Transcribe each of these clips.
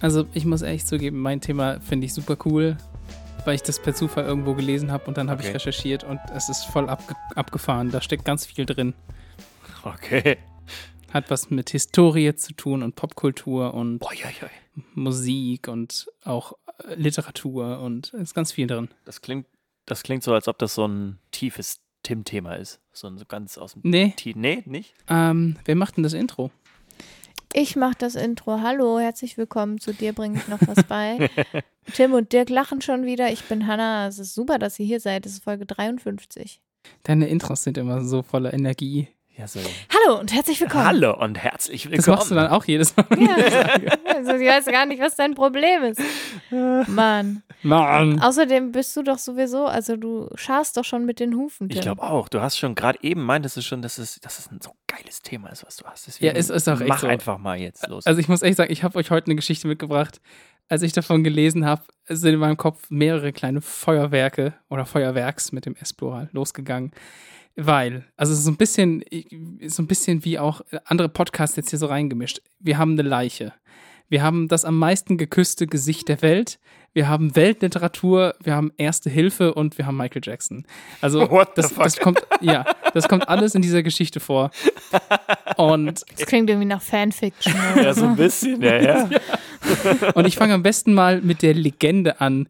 Also ich muss ehrlich zugeben, mein Thema finde ich super cool, weil ich das per Zufall irgendwo gelesen habe und dann habe Okay. ich recherchiert und es ist voll abge abgefahren. Da steckt ganz viel drin. Okay. Hat was mit Historie zu tun und Popkultur und Boah, ja, ja. Musik und auch äh, Literatur und es ist ganz viel drin. Das klingt, das klingt so, als ob das so ein tiefes Tim-Thema ist. So ein so ganz aus dem Nee, Tie Nee, nicht? ähm, wer macht denn das Intro? Ich mache das Intro. Hallo, herzlich willkommen. Zu dir bringe ich noch was bei. Tim und Dirk lachen schon wieder. Ich bin Hanna. Es ist super, dass ihr hier seid. Es ist Folge 53. Deine Intros sind immer so voller Energie. Ja, so. Hallo und herzlich willkommen. Hallo und herzlich willkommen. Das machst du dann auch jedes Mal. Ja, also ich weiß gar nicht, was dein Problem ist. Mann. Mann. Außerdem bist du doch sowieso, also du scharst doch schon mit den Hufen. Tim. Ich glaube auch. Du hast schon gerade eben meintest du schon, dass es, dass es ein so geiles Thema ist, was du hast. Deswegen Ja, es ist auch echt mach so. einfach mal jetzt los. Also ich muss echt sagen, ich habe euch heute eine Geschichte mitgebracht. Als ich davon gelesen habe, sind in meinem Kopf mehrere kleine Feuerwerke oder Feuerwerks mit dem S-Plural losgegangen. Weil, also so ein bisschen, so ein bisschen wie auch andere Podcasts jetzt hier so reingemischt. Wir haben eine Leiche. Wir haben das am meisten geküsste Gesicht der Welt. Wir haben Weltliteratur, wir haben Erste Hilfe und wir haben Michael Jackson. Also das, das kommt, ja, das kommt alles in dieser Geschichte vor. Und Das klingt irgendwie nach Fanfiction. ja, so ein bisschen, ja, ja. Und ich fange am besten mal mit der Legende an,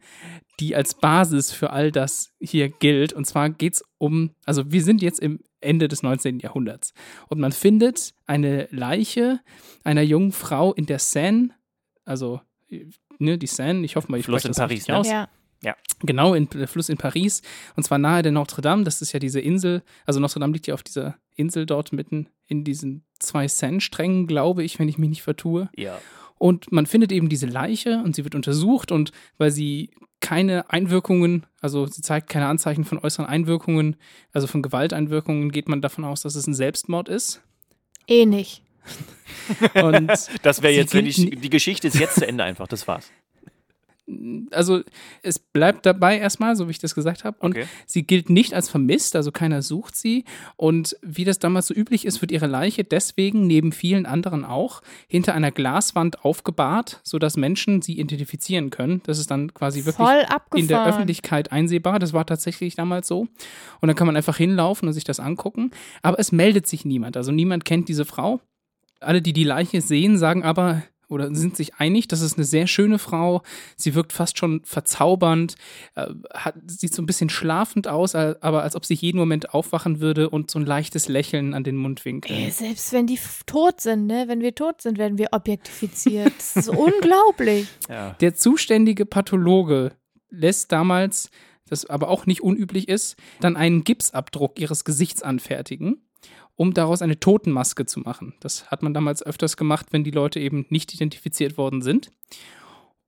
die als Basis für all das hier gilt. Und zwar geht es um, also wir sind jetzt im Ende des 19. Jahrhunderts. Und man findet eine Leiche einer jungen Frau in der Seine, also ne, die Seine, ich hoffe mal, ich Fluss spreche in das Paris, richtig ne? aus. Ja. Genau, in, der Fluss in Paris. Und zwar nahe der Notre Dame. Das ist ja diese Insel. Also Notre Dame liegt ja auf dieser Insel dort mitten in diesen zwei Seine-Strängen, glaube ich, wenn ich mich nicht vertue. Ja. Und man findet eben diese Leiche und sie wird untersucht und weil sie keine Einwirkungen, also sie zeigt keine Anzeichen von äußeren Einwirkungen, also von Gewalteinwirkungen, geht man davon aus, dass es ein Selbstmord ist. Eh nicht. Und Das wäre jetzt, wenn ni- die Geschichte ist jetzt zu Ende einfach. Das war's. Also es bleibt dabei erstmal, so wie ich das gesagt habe. Und Okay. sie gilt nicht als vermisst, also keiner sucht sie. Und wie das damals so üblich ist, wird ihre Leiche deswegen neben vielen anderen auch hinter einer Glaswand aufgebahrt, sodass Menschen sie identifizieren können. Das ist dann quasi wirklich in der. Öffentlichkeit einsehbar. Das war tatsächlich damals so. Und dann kann man einfach hinlaufen und sich das angucken. Aber es meldet sich niemand. Also niemand kennt diese Frau. Alle, die die Leiche sehen, sagen aber oder sind sich einig, das ist eine sehr schöne Frau. Sie wirkt fast schon verzaubernd, äh, hat, sieht so ein bisschen schlafend aus, aber als ob sie jeden Moment aufwachen würde und so ein leichtes Lächeln an den Mundwinkeln. Ey, selbst wenn die tot sind, ne? Wenn wir tot sind, werden wir objektifiziert. Das ist unglaublich. Ja. Der zuständige Pathologe lässt damals, das aber auch nicht unüblich ist, dann einen Gipsabdruck ihres Gesichts anfertigen, um daraus eine Totenmaske zu machen. Das hat man damals öfters gemacht, wenn die Leute eben nicht identifiziert worden sind.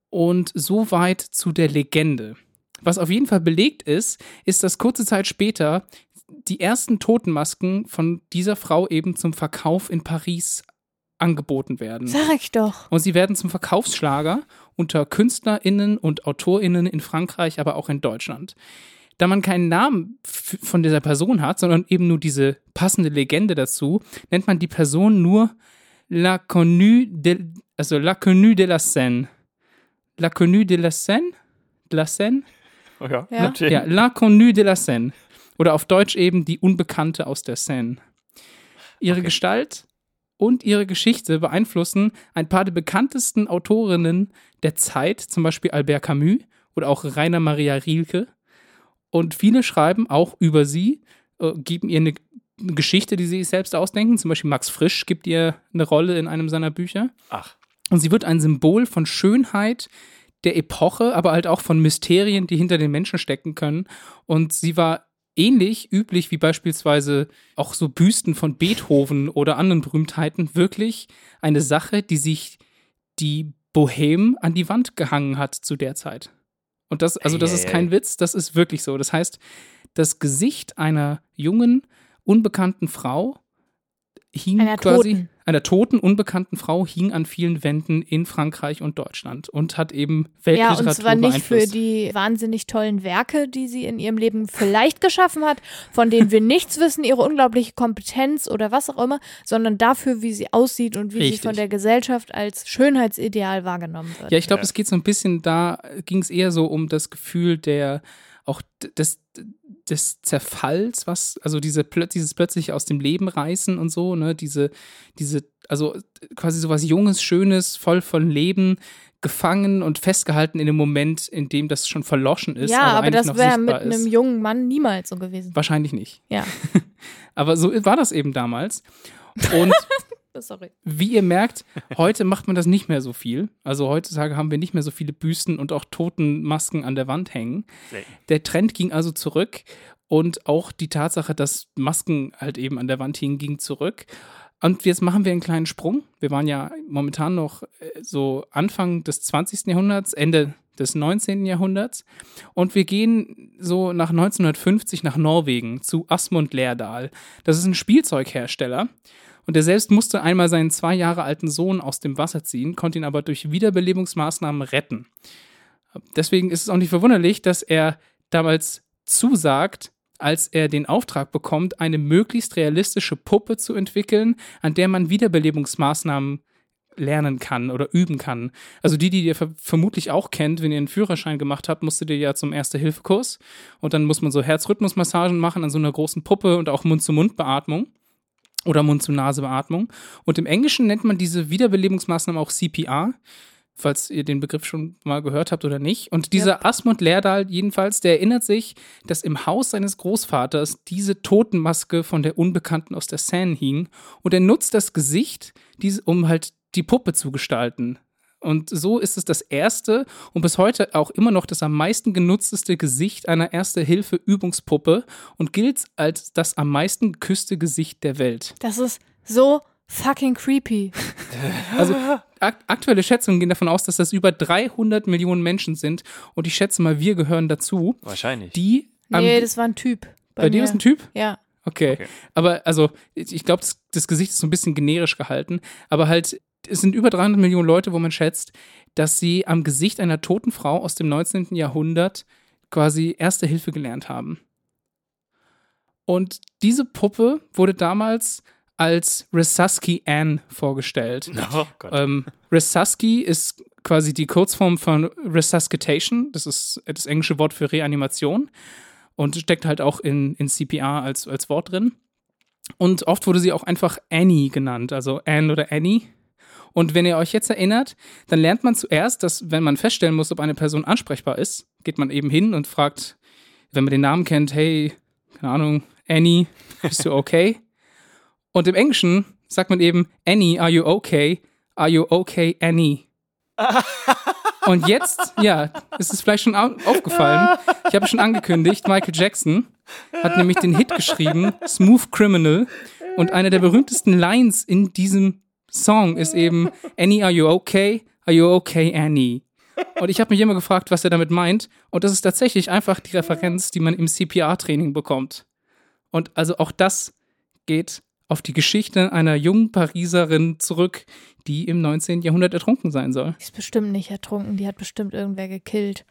Und soweit zu der Legende. Was auf jeden Fall belegt ist, ist, dass kurze Zeit später die ersten Totenmasken von dieser Frau eben zum Verkauf in Paris angeboten werden. Sag ich doch. Und sie werden zum Verkaufsschlager unter KünstlerInnen und AutorInnen in Frankreich, aber auch in Deutschland. Da man keinen Namen von dieser Person hat, sondern eben nur diese passende Legende dazu, nennt man die Person nur La Connue de, also La Connue de la Seine. La Connue de la Seine? De la Seine? Oh ja. Ja. natürlich. Ja, La Connue de la Seine. Oder auf Deutsch eben die Unbekannte aus der Seine. Ihre Okay. Gestalt und ihre Geschichte beeinflussen ein paar der bekanntesten Autorinnen der Zeit, zum Beispiel Albert Camus oder auch Rainer Maria Rilke. Und viele schreiben auch über sie, äh, geben ihr eine Geschichte, die sie sich selbst ausdenken. Zum Beispiel Max Frisch gibt ihr eine Rolle in einem seiner Bücher. Ach. Und sie wird ein Symbol von Schönheit der Epoche, aber halt auch von Mysterien, die hinter den Menschen stecken können. Und sie war ähnlich üblich wie beispielsweise auch so Büsten von Beethoven oder anderen Berühmtheiten wirklich eine Sache, die sich die Bohem an die Wand gehangen hat zu der Zeit. Und das, also das ist ei, kein ei. Witz, das ist wirklich so. Das heißt, das Gesicht einer jungen, unbekannten Frau hing Einer quasi Toten. einer toten, unbekannten Frau hing an vielen Wänden in Frankreich und Deutschland und hat eben Weltliteratur Ja, und zwar nicht für die wahnsinnig tollen Werke, die sie in ihrem Leben vielleicht geschaffen hat, von denen wir nichts wissen, ihre unglaubliche Kompetenz oder was auch immer, sondern dafür, wie sie aussieht und wie Richtig. sie von der Gesellschaft als Schönheitsideal wahrgenommen wird. Ja, ich glaube, Ja. es geht so ein bisschen, da ging es eher so um das Gefühl der, auch des, des Zerfalls, was, also diese, dieses plötzlich aus dem Leben reißen und so, ne, diese, diese, also quasi so was Junges, Schönes, voll von Leben, gefangen und festgehalten in dem Moment, in dem das schon verloschen ist. ja, aber, eigentlich das wäre mit einem ist. jungen Mann niemals so gewesen. Wahrscheinlich nicht. Ja, Aber so war das eben damals. Und sorry. wie ihr merkt, heute macht man das nicht mehr so viel. Also heutzutage haben wir nicht mehr so viele Büsten und auch Totenmasken an der Wand hängen. Selten. Der Trend ging also zurück und auch die Tatsache, dass Masken halt eben an der Wand hingen, ging zurück. Und jetzt machen wir einen kleinen Sprung. Wir waren ja momentan noch äh, so Anfang des 20. Jahrhunderts, Ende des 19. Jahrhunderts. Und wir gehen so nach 1950 nach Norwegen zu Asmund Lerdal. Das ist ein Spielzeughersteller. Und er selbst musste einmal seinen zwei Jahre alten Sohn aus dem Wasser ziehen, konnte ihn aber durch Wiederbelebungsmaßnahmen retten. Deswegen ist es auch nicht verwunderlich, dass er damals zusagt, als er den Auftrag bekommt, eine möglichst realistische Puppe zu entwickeln, an der man Wiederbelebungsmaßnahmen lernen kann oder üben kann. Also die, die ihr ver vermutlich auch kennt, wenn ihr einen Führerschein gemacht habt, musstet ihr ja zum Erste-Hilfe-Kurs und dann muss man so Herzrhythmusmassagen machen an so einer großen Puppe und auch Mund-zu-Mund-Beatmung oder Mund-zu-Nase-Beatmung. Und im Englischen nennt man diese Wiederbelebungsmaßnahmen auch CPR, falls ihr den Begriff schon mal gehört habt oder nicht. Und dieser Asmund Lerdal jedenfalls, der erinnert sich, dass im Haus seines Großvaters diese Totenmaske von der Unbekannten aus der Seine hing und er nutzt das Gesicht, um halt die Puppe zu gestalten. Und so ist es das erste und bis heute auch immer noch das am meisten genutzteste Gesicht einer Erste-Hilfe-Übungspuppe und gilt als das am meisten geküsste Gesicht der Welt. Das ist so fucking creepy. Also ak aktuelle Schätzungen gehen davon aus, dass das über 300 Millionen Menschen sind und ich schätze mal, wir gehören dazu, Wahrscheinlich. die Nee, das war ein Typ. bei dir mir. ist ein Typ? Ja. Okay. Okay. Aber also, ich glaube, das, das Gesicht ist so ein bisschen generisch gehalten, aber halt, es sind über 300 Millionen Leute, wo man schätzt, dass sie am Gesicht einer toten Frau aus dem 19. Jahrhundert quasi Erste Hilfe gelernt haben. Und diese Puppe wurde damals als Resusci Anne vorgestellt. Oh Gott. Ähm, Resusci ist quasi die Kurzform von Resuscitation. Das ist das englische Wort für Reanimation und steckt halt auch in, in CPR als, als Wort drin. Und oft wurde sie auch einfach Annie genannt, also Anne oder Annie. Und wenn ihr euch jetzt erinnert, dann lernt man zuerst, dass wenn man feststellen muss, ob eine Person ansprechbar ist, geht man eben hin und fragt, wenn man den Namen kennt, hey, keine Ahnung, Annie, bist du okay? Und im Englischen sagt man eben, Annie, are you okay? Are you okay, Annie? Und jetzt, ja, ist es vielleicht schon au- aufgefallen. Ich habe schon angekündigt, Michael Jackson hat nämlich den Hit geschrieben, Smooth Criminal. Und eine der berühmtesten Lines in diesem Song ist eben, Annie, are you okay? Are you okay, Annie? Und ich habe mich immer gefragt, was er damit meint. Und das ist tatsächlich einfach die Referenz, die man im CPR-Training bekommt. Und also auch das geht auf die Geschichte einer jungen Pariserin zurück, die im 19. Jahrhundert ertrunken sein soll. Die ist bestimmt nicht ertrunken, die hat bestimmt irgendwer gekillt.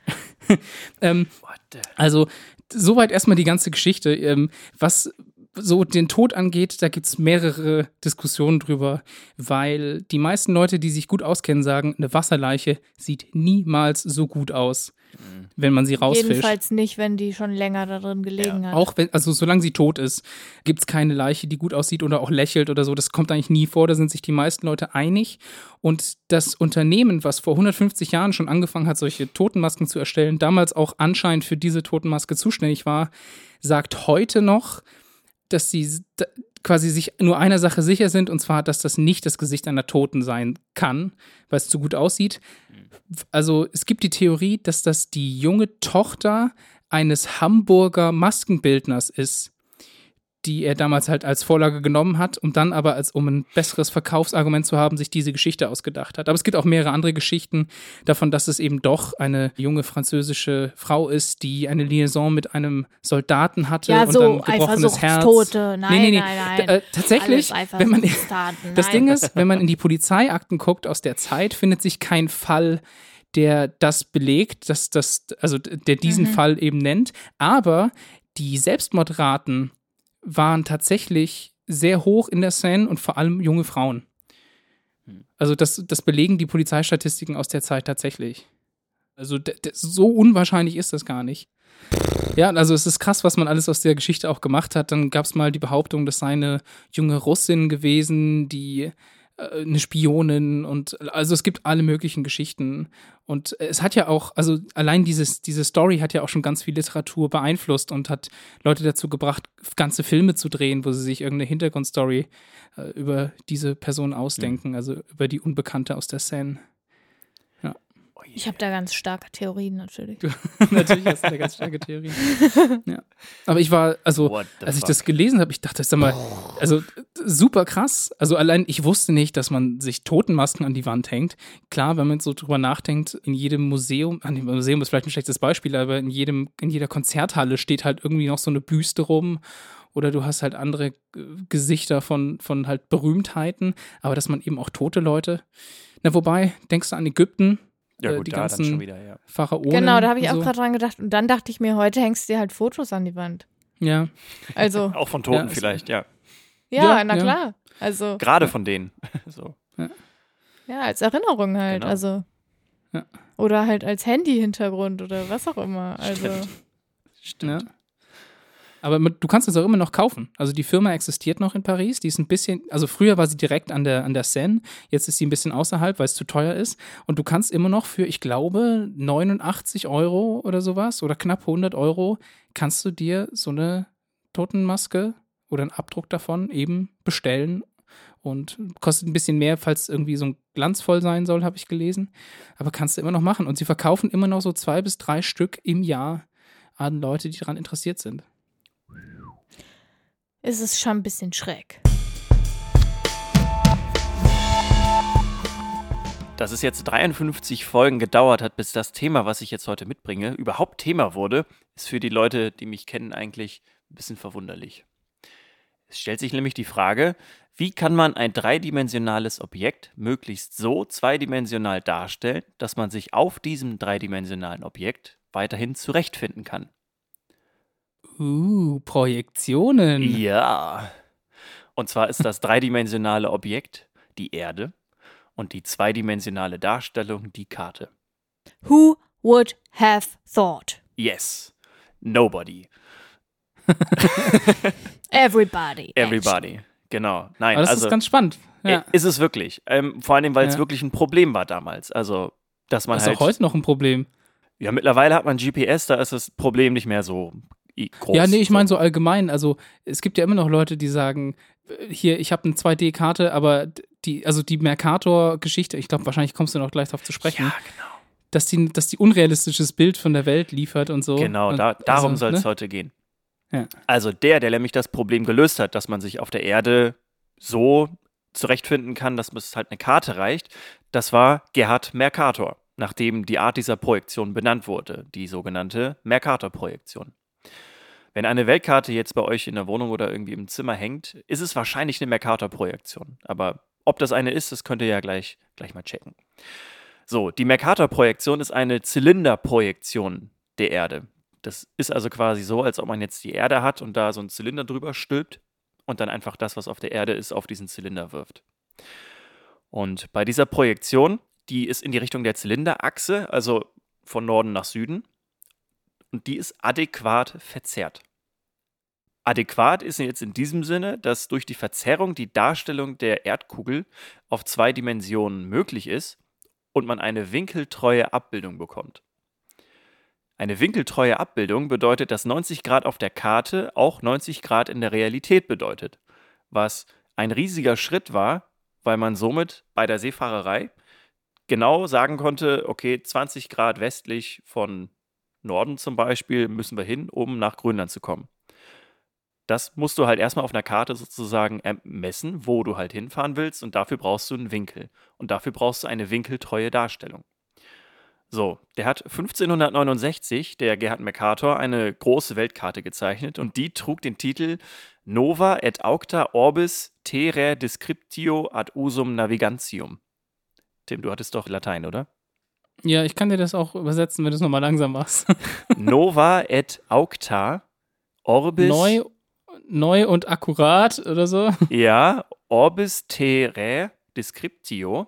Ähm, What the? also, soweit erstmal die ganze Geschichte. Ähm, was so den Tod angeht, da gibt es mehrere Diskussionen drüber, weil die meisten Leute, die sich gut auskennen, sagen, eine Wasserleiche sieht niemals so gut aus, wenn man sie rausfischt. Jedenfalls nicht, wenn die schon länger da drin gelegen hat. Auch wenn, also solange sie tot ist, gibt es keine Leiche, die gut aussieht oder auch lächelt oder so. Das kommt eigentlich nie vor. Da sind sich die meisten Leute einig. Und das Unternehmen, was vor 150 Jahren schon angefangen hat, solche Totenmasken zu erstellen, damals auch anscheinend für diese Totenmaske zuständig war, sagt heute noch, dass sie quasi sich nur einer Sache sicher sind, und zwar, dass das nicht das Gesicht einer Toten sein kann, weil es zu gut aussieht. Also es gibt die Theorie, dass das die junge Tochter eines Hamburger Maskenbildners ist, die er damals halt als Vorlage genommen hat, um dann aber als um ein besseres Verkaufsargument zu haben, sich diese Geschichte ausgedacht hat. Aber es gibt auch mehrere andere Geschichten davon, dass es eben doch eine junge französische Frau ist, die eine Liaison mit einem Soldaten hatte Ja, und so dann gebrochenes Herz. Eifersuchtstote. Nein, nee, nee, nee. nein, nein. Äh, tatsächlich, wenn man das. Ding ist, wenn man in die Polizeiakten guckt aus der Zeit, findet sich kein Fall, der das belegt, dass das, also der diesen Mhm. Fall eben nennt. Aber die Selbstmordraten waren tatsächlich sehr hoch in der Seine und vor allem junge Frauen. Also das, das belegen die Polizeistatistiken aus der Zeit tatsächlich. Also so unwahrscheinlich ist das gar nicht. Ja, also es ist krass, was man alles aus der Geschichte auch gemacht hat. Dann gab es mal die Behauptung, das sei eine junge Russin gewesen, die eine Spionin und also es gibt alle möglichen Geschichten. Und es hat ja auch, also allein dieses, diese Story hat ja auch schon ganz viel Literatur beeinflusst und hat Leute dazu gebracht, ganze Filme zu drehen, wo sie sich irgendeine Hintergrundstory äh, über diese Person ausdenken, also über die Unbekannte aus der Szene. Ich habe da ganz starke Theorien natürlich. Natürlich hast du da ganz starke Theorien. ja. Aber ich war, also, als ich fuck? das gelesen habe, ich dachte, sag mal, also super krass. Also allein, ich wusste nicht, dass man sich Totenmasken an die Wand hängt. Klar, wenn man so drüber nachdenkt, in jedem Museum, an dem Museum ist vielleicht ein schlechtes Beispiel, aber in jedem, in jeder Konzerthalle steht halt irgendwie noch so eine Büste rum. Oder du hast halt andere äh, Gesichter von, von halt Berühmtheiten, aber dass man eben auch tote Leute. Na, wobei, denkst du an Ägypten, Ja, äh, gut, die da dann ganzen- schon wieder, ja. Pharaonen? Genau, da habe ich auch so. gerade dran gedacht. Und dann dachte ich mir, heute hängst du dir halt Fotos an die Wand. Ja. Also, Auch von Toten Ja, vielleicht, ja. ja, Ja, na klar. Also, Gerade von denen. so. ja, als Erinnerung halt. Genau. Also. Ja. Oder halt als Handy-Hintergrund oder was auch immer. Also, Stimmt. Ja. Aber du kannst es auch immer noch kaufen. Also die Firma existiert noch in Paris. Die ist ein bisschen, also früher war sie direkt an der, an der Seine. Jetzt ist sie ein bisschen außerhalb, weil es zu teuer ist. Und du kannst immer noch für, ich glaube, 89 Euro oder sowas oder knapp 100 Euro kannst du dir so eine Totenmaske oder einen Abdruck davon eben bestellen. Und kostet ein bisschen mehr, falls irgendwie so ein glanzvoll sein soll, habe ich gelesen. Aber kannst du immer noch machen. Und sie verkaufen immer noch so zwei bis drei Stück im Jahr an Leute, die daran interessiert sind. Ist es schon ein bisschen schräg. Dass es jetzt 53 Folgen gedauert hat, bis das Thema, was ich jetzt heute mitbringe, überhaupt Thema wurde, ist für die Leute, die mich kennen, eigentlich ein bisschen verwunderlich. Es stellt sich nämlich die Frage, wie kann man ein dreidimensionales Objekt möglichst so zweidimensional darstellen, dass man sich auf diesem dreidimensionalen Objekt weiterhin zurechtfinden kann? Uh, Projektionen. Ja. Und zwar ist das dreidimensionale Objekt die Erde und die zweidimensionale Darstellung die Karte. Who would have thought? Yes. Nobody. Everybody. Everybody. Genau. Nein, Aber das also ist ganz spannend. Ja. ist es wirklich. Ähm, vor allem, weil es Ja. wirklich ein Problem war damals. Also, dass man Das ist halt. auch heute noch ein Problem. Ja, mittlerweile hat man GPS, da ist das Problem nicht mehr so groß. ja, nee, ich meine so allgemein. Also es gibt ja immer noch Leute, die sagen, äh, hier, ich habe eine 2D-Karte, aber die, also die Mercator-Geschichte, ich glaube, wahrscheinlich kommst du noch gleich darauf zu sprechen, Ja, genau. dass die, dass die unrealistisches Bild von der Welt liefert und so. Genau, da, darum also, soll es ne? heute gehen. Ja. Also der, der nämlich das Problem gelöst hat, dass man sich auf der Erde so zurechtfinden kann, dass es halt eine Karte reicht, das war Gerhard Mercator, nachdem die Art dieser Projektion benannt wurde, die sogenannte Mercator-Projektion. Wenn eine Weltkarte jetzt bei euch in der Wohnung oder irgendwie im Zimmer hängt, ist es wahrscheinlich eine Mercator-Projektion. Aber ob das eine ist, das könnt ihr ja gleich, gleich mal checken. So, die Mercator-Projektion ist eine Zylinderprojektion der Erde. Das ist also quasi so, als ob man jetzt die Erde hat und da so einen Zylinder drüber stülpt und dann einfach das, was auf der Erde ist, auf diesen Zylinder wirft. Und bei dieser Projektion, die ist in die Richtung der Zylinderachse, also von Norden nach Süden, und die ist adäquat verzerrt. Adäquat ist jetzt in diesem Sinne, dass durch die Verzerrung die Darstellung der Erdkugel auf zwei Dimensionen möglich ist und man eine winkeltreue Abbildung bekommt. Eine winkeltreue Abbildung bedeutet, dass 90 Grad auf der Karte auch 90 Grad in der Realität bedeutet, was ein riesiger Schritt war, weil man somit bei der Seefahrerei genau sagen konnte, okay, 20 Grad westlich von Norden zum Beispiel müssen wir hin, um nach Grönland zu kommen. Das musst du halt erstmal auf einer Karte sozusagen ermessen, wo du halt hinfahren willst und dafür brauchst du einen Winkel. Und dafür brauchst du eine winkeltreue Darstellung. So, der hat 1569, der Gerhard Mercator, eine große Weltkarte gezeichnet und die trug den Titel Nova et aucta orbis terrae descriptio ad usum navigantium. Tim, du hattest doch Latein, oder? Ja, ich kann dir das auch übersetzen, wenn du es nochmal langsam machst. Nova et aucta orbis. Neu, neu und akkurat oder so. Ja, orbis terrae descriptio.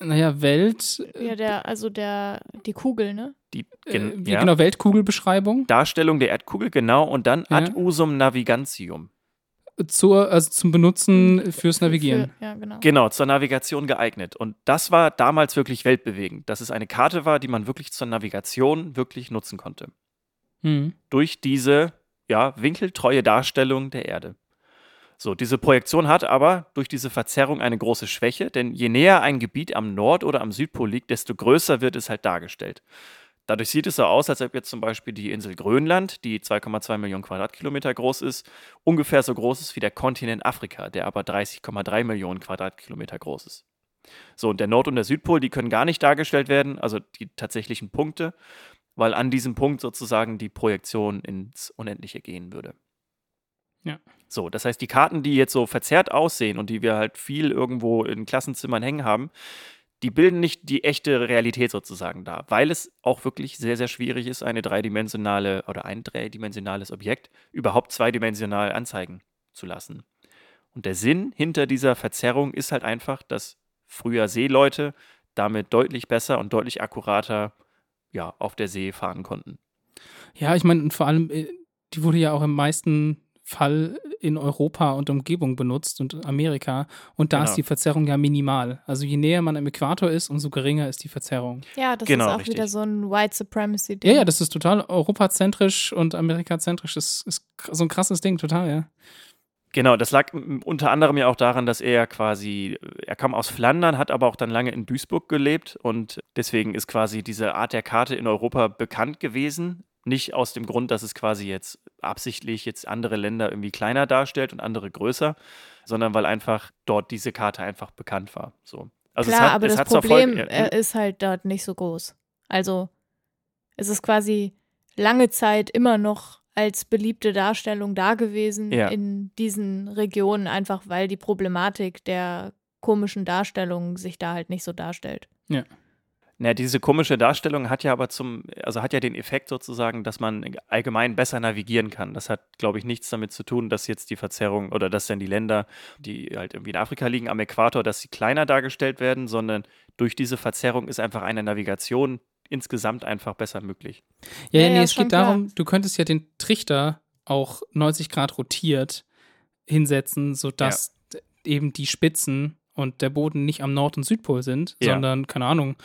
Naja, Welt. Ja, der, also der, die Kugel, ne? Die Äh, gen, wie ja, genau, Weltkugelbeschreibung. Darstellung der Erdkugel, genau, und dann ad Ja. usum navigantium. Zur, also zum Benutzen fürs Navigieren. Für, ja, genau. Genau, zur Navigation geeignet. Und das war damals wirklich weltbewegend, dass es eine Karte war, die man wirklich zur Navigation wirklich nutzen konnte. Hm. Durch diese ja, winkeltreue Darstellung der Erde. So, diese Projektion hat aber durch diese Verzerrung eine große Schwäche, denn je näher ein Gebiet am Nord- oder am Südpol liegt, desto größer wird es halt dargestellt. Dadurch sieht es so aus, als ob jetzt zum Beispiel die Insel Grönland, die 2,2 Millionen Quadratkilometer groß ist, ungefähr so groß ist wie der Kontinent Afrika, der aber 30,3 Millionen Quadratkilometer groß ist. So, und der Nord- und der Südpol, die können gar nicht dargestellt werden, also die tatsächlichen Punkte, weil an diesem Punkt sozusagen die Projektion ins Unendliche gehen würde. Ja. So, das heißt, die Karten, die jetzt so verzerrt aussehen und die wir halt viel irgendwo in Klassenzimmern hängen haben, die bilden nicht die echte Realität sozusagen dar, weil es auch wirklich sehr, sehr schwierig ist, eine dreidimensionale oder ein dreidimensionales Objekt überhaupt zweidimensional anzeigen zu lassen. Und der Sinn hinter dieser Verzerrung ist halt einfach, dass früher Seeleute damit deutlich besser und deutlich akkurater ja, auf der See fahren konnten. Ja, ich meine, und vor allem, äh, die wurde ja auch im meisten Fall in Europa und Umgebung benutzt und Amerika. Und da Genau. ist die Verzerrung ja minimal. Also je näher man am Äquator ist, umso geringer ist die Verzerrung. Ja, das Genau, ist auch richtig. wieder so ein White Supremacy-Ding. Ja, ja, das ist total europazentrisch und amerikazentrisch. Das ist so ein krasses Ding, total, ja. Genau, das lag unter anderem ja auch daran, dass er quasi, er kam aus Flandern, hat aber auch dann lange in Duisburg gelebt und deswegen ist quasi diese Art der Karte in Europa bekannt gewesen. Nicht aus dem Grund, dass es quasi jetzt absichtlich jetzt andere Länder irgendwie kleiner darstellt und andere größer, sondern weil einfach dort diese Karte einfach bekannt war. So. Also Klar, es hat, aber es das Problem äh, ist halt dort nicht so groß. Also es ist quasi lange Zeit immer noch als beliebte Darstellung da gewesen Ja. in diesen Regionen, einfach weil die Problematik der komischen Darstellungen sich da halt nicht so darstellt. Na, diese komische Darstellung hat ja aber zum, also hat ja den Effekt sozusagen, dass man allgemein besser navigieren kann. Das hat, glaube ich, nichts damit zu tun, dass jetzt die Verzerrung oder dass dann die Länder, die halt irgendwie in Afrika liegen, am Äquator, dass sie kleiner dargestellt werden, sondern durch diese Verzerrung ist einfach eine Navigation insgesamt einfach besser möglich. Ja, Ja, ja, nee, ja, es geht klar. darum, du könntest ja den Trichter auch 90 Grad rotiert hinsetzen, sodass d- eben die Spitzen und der Boden nicht am Nord- und Südpol sind, Ja. sondern, keine Ahnung,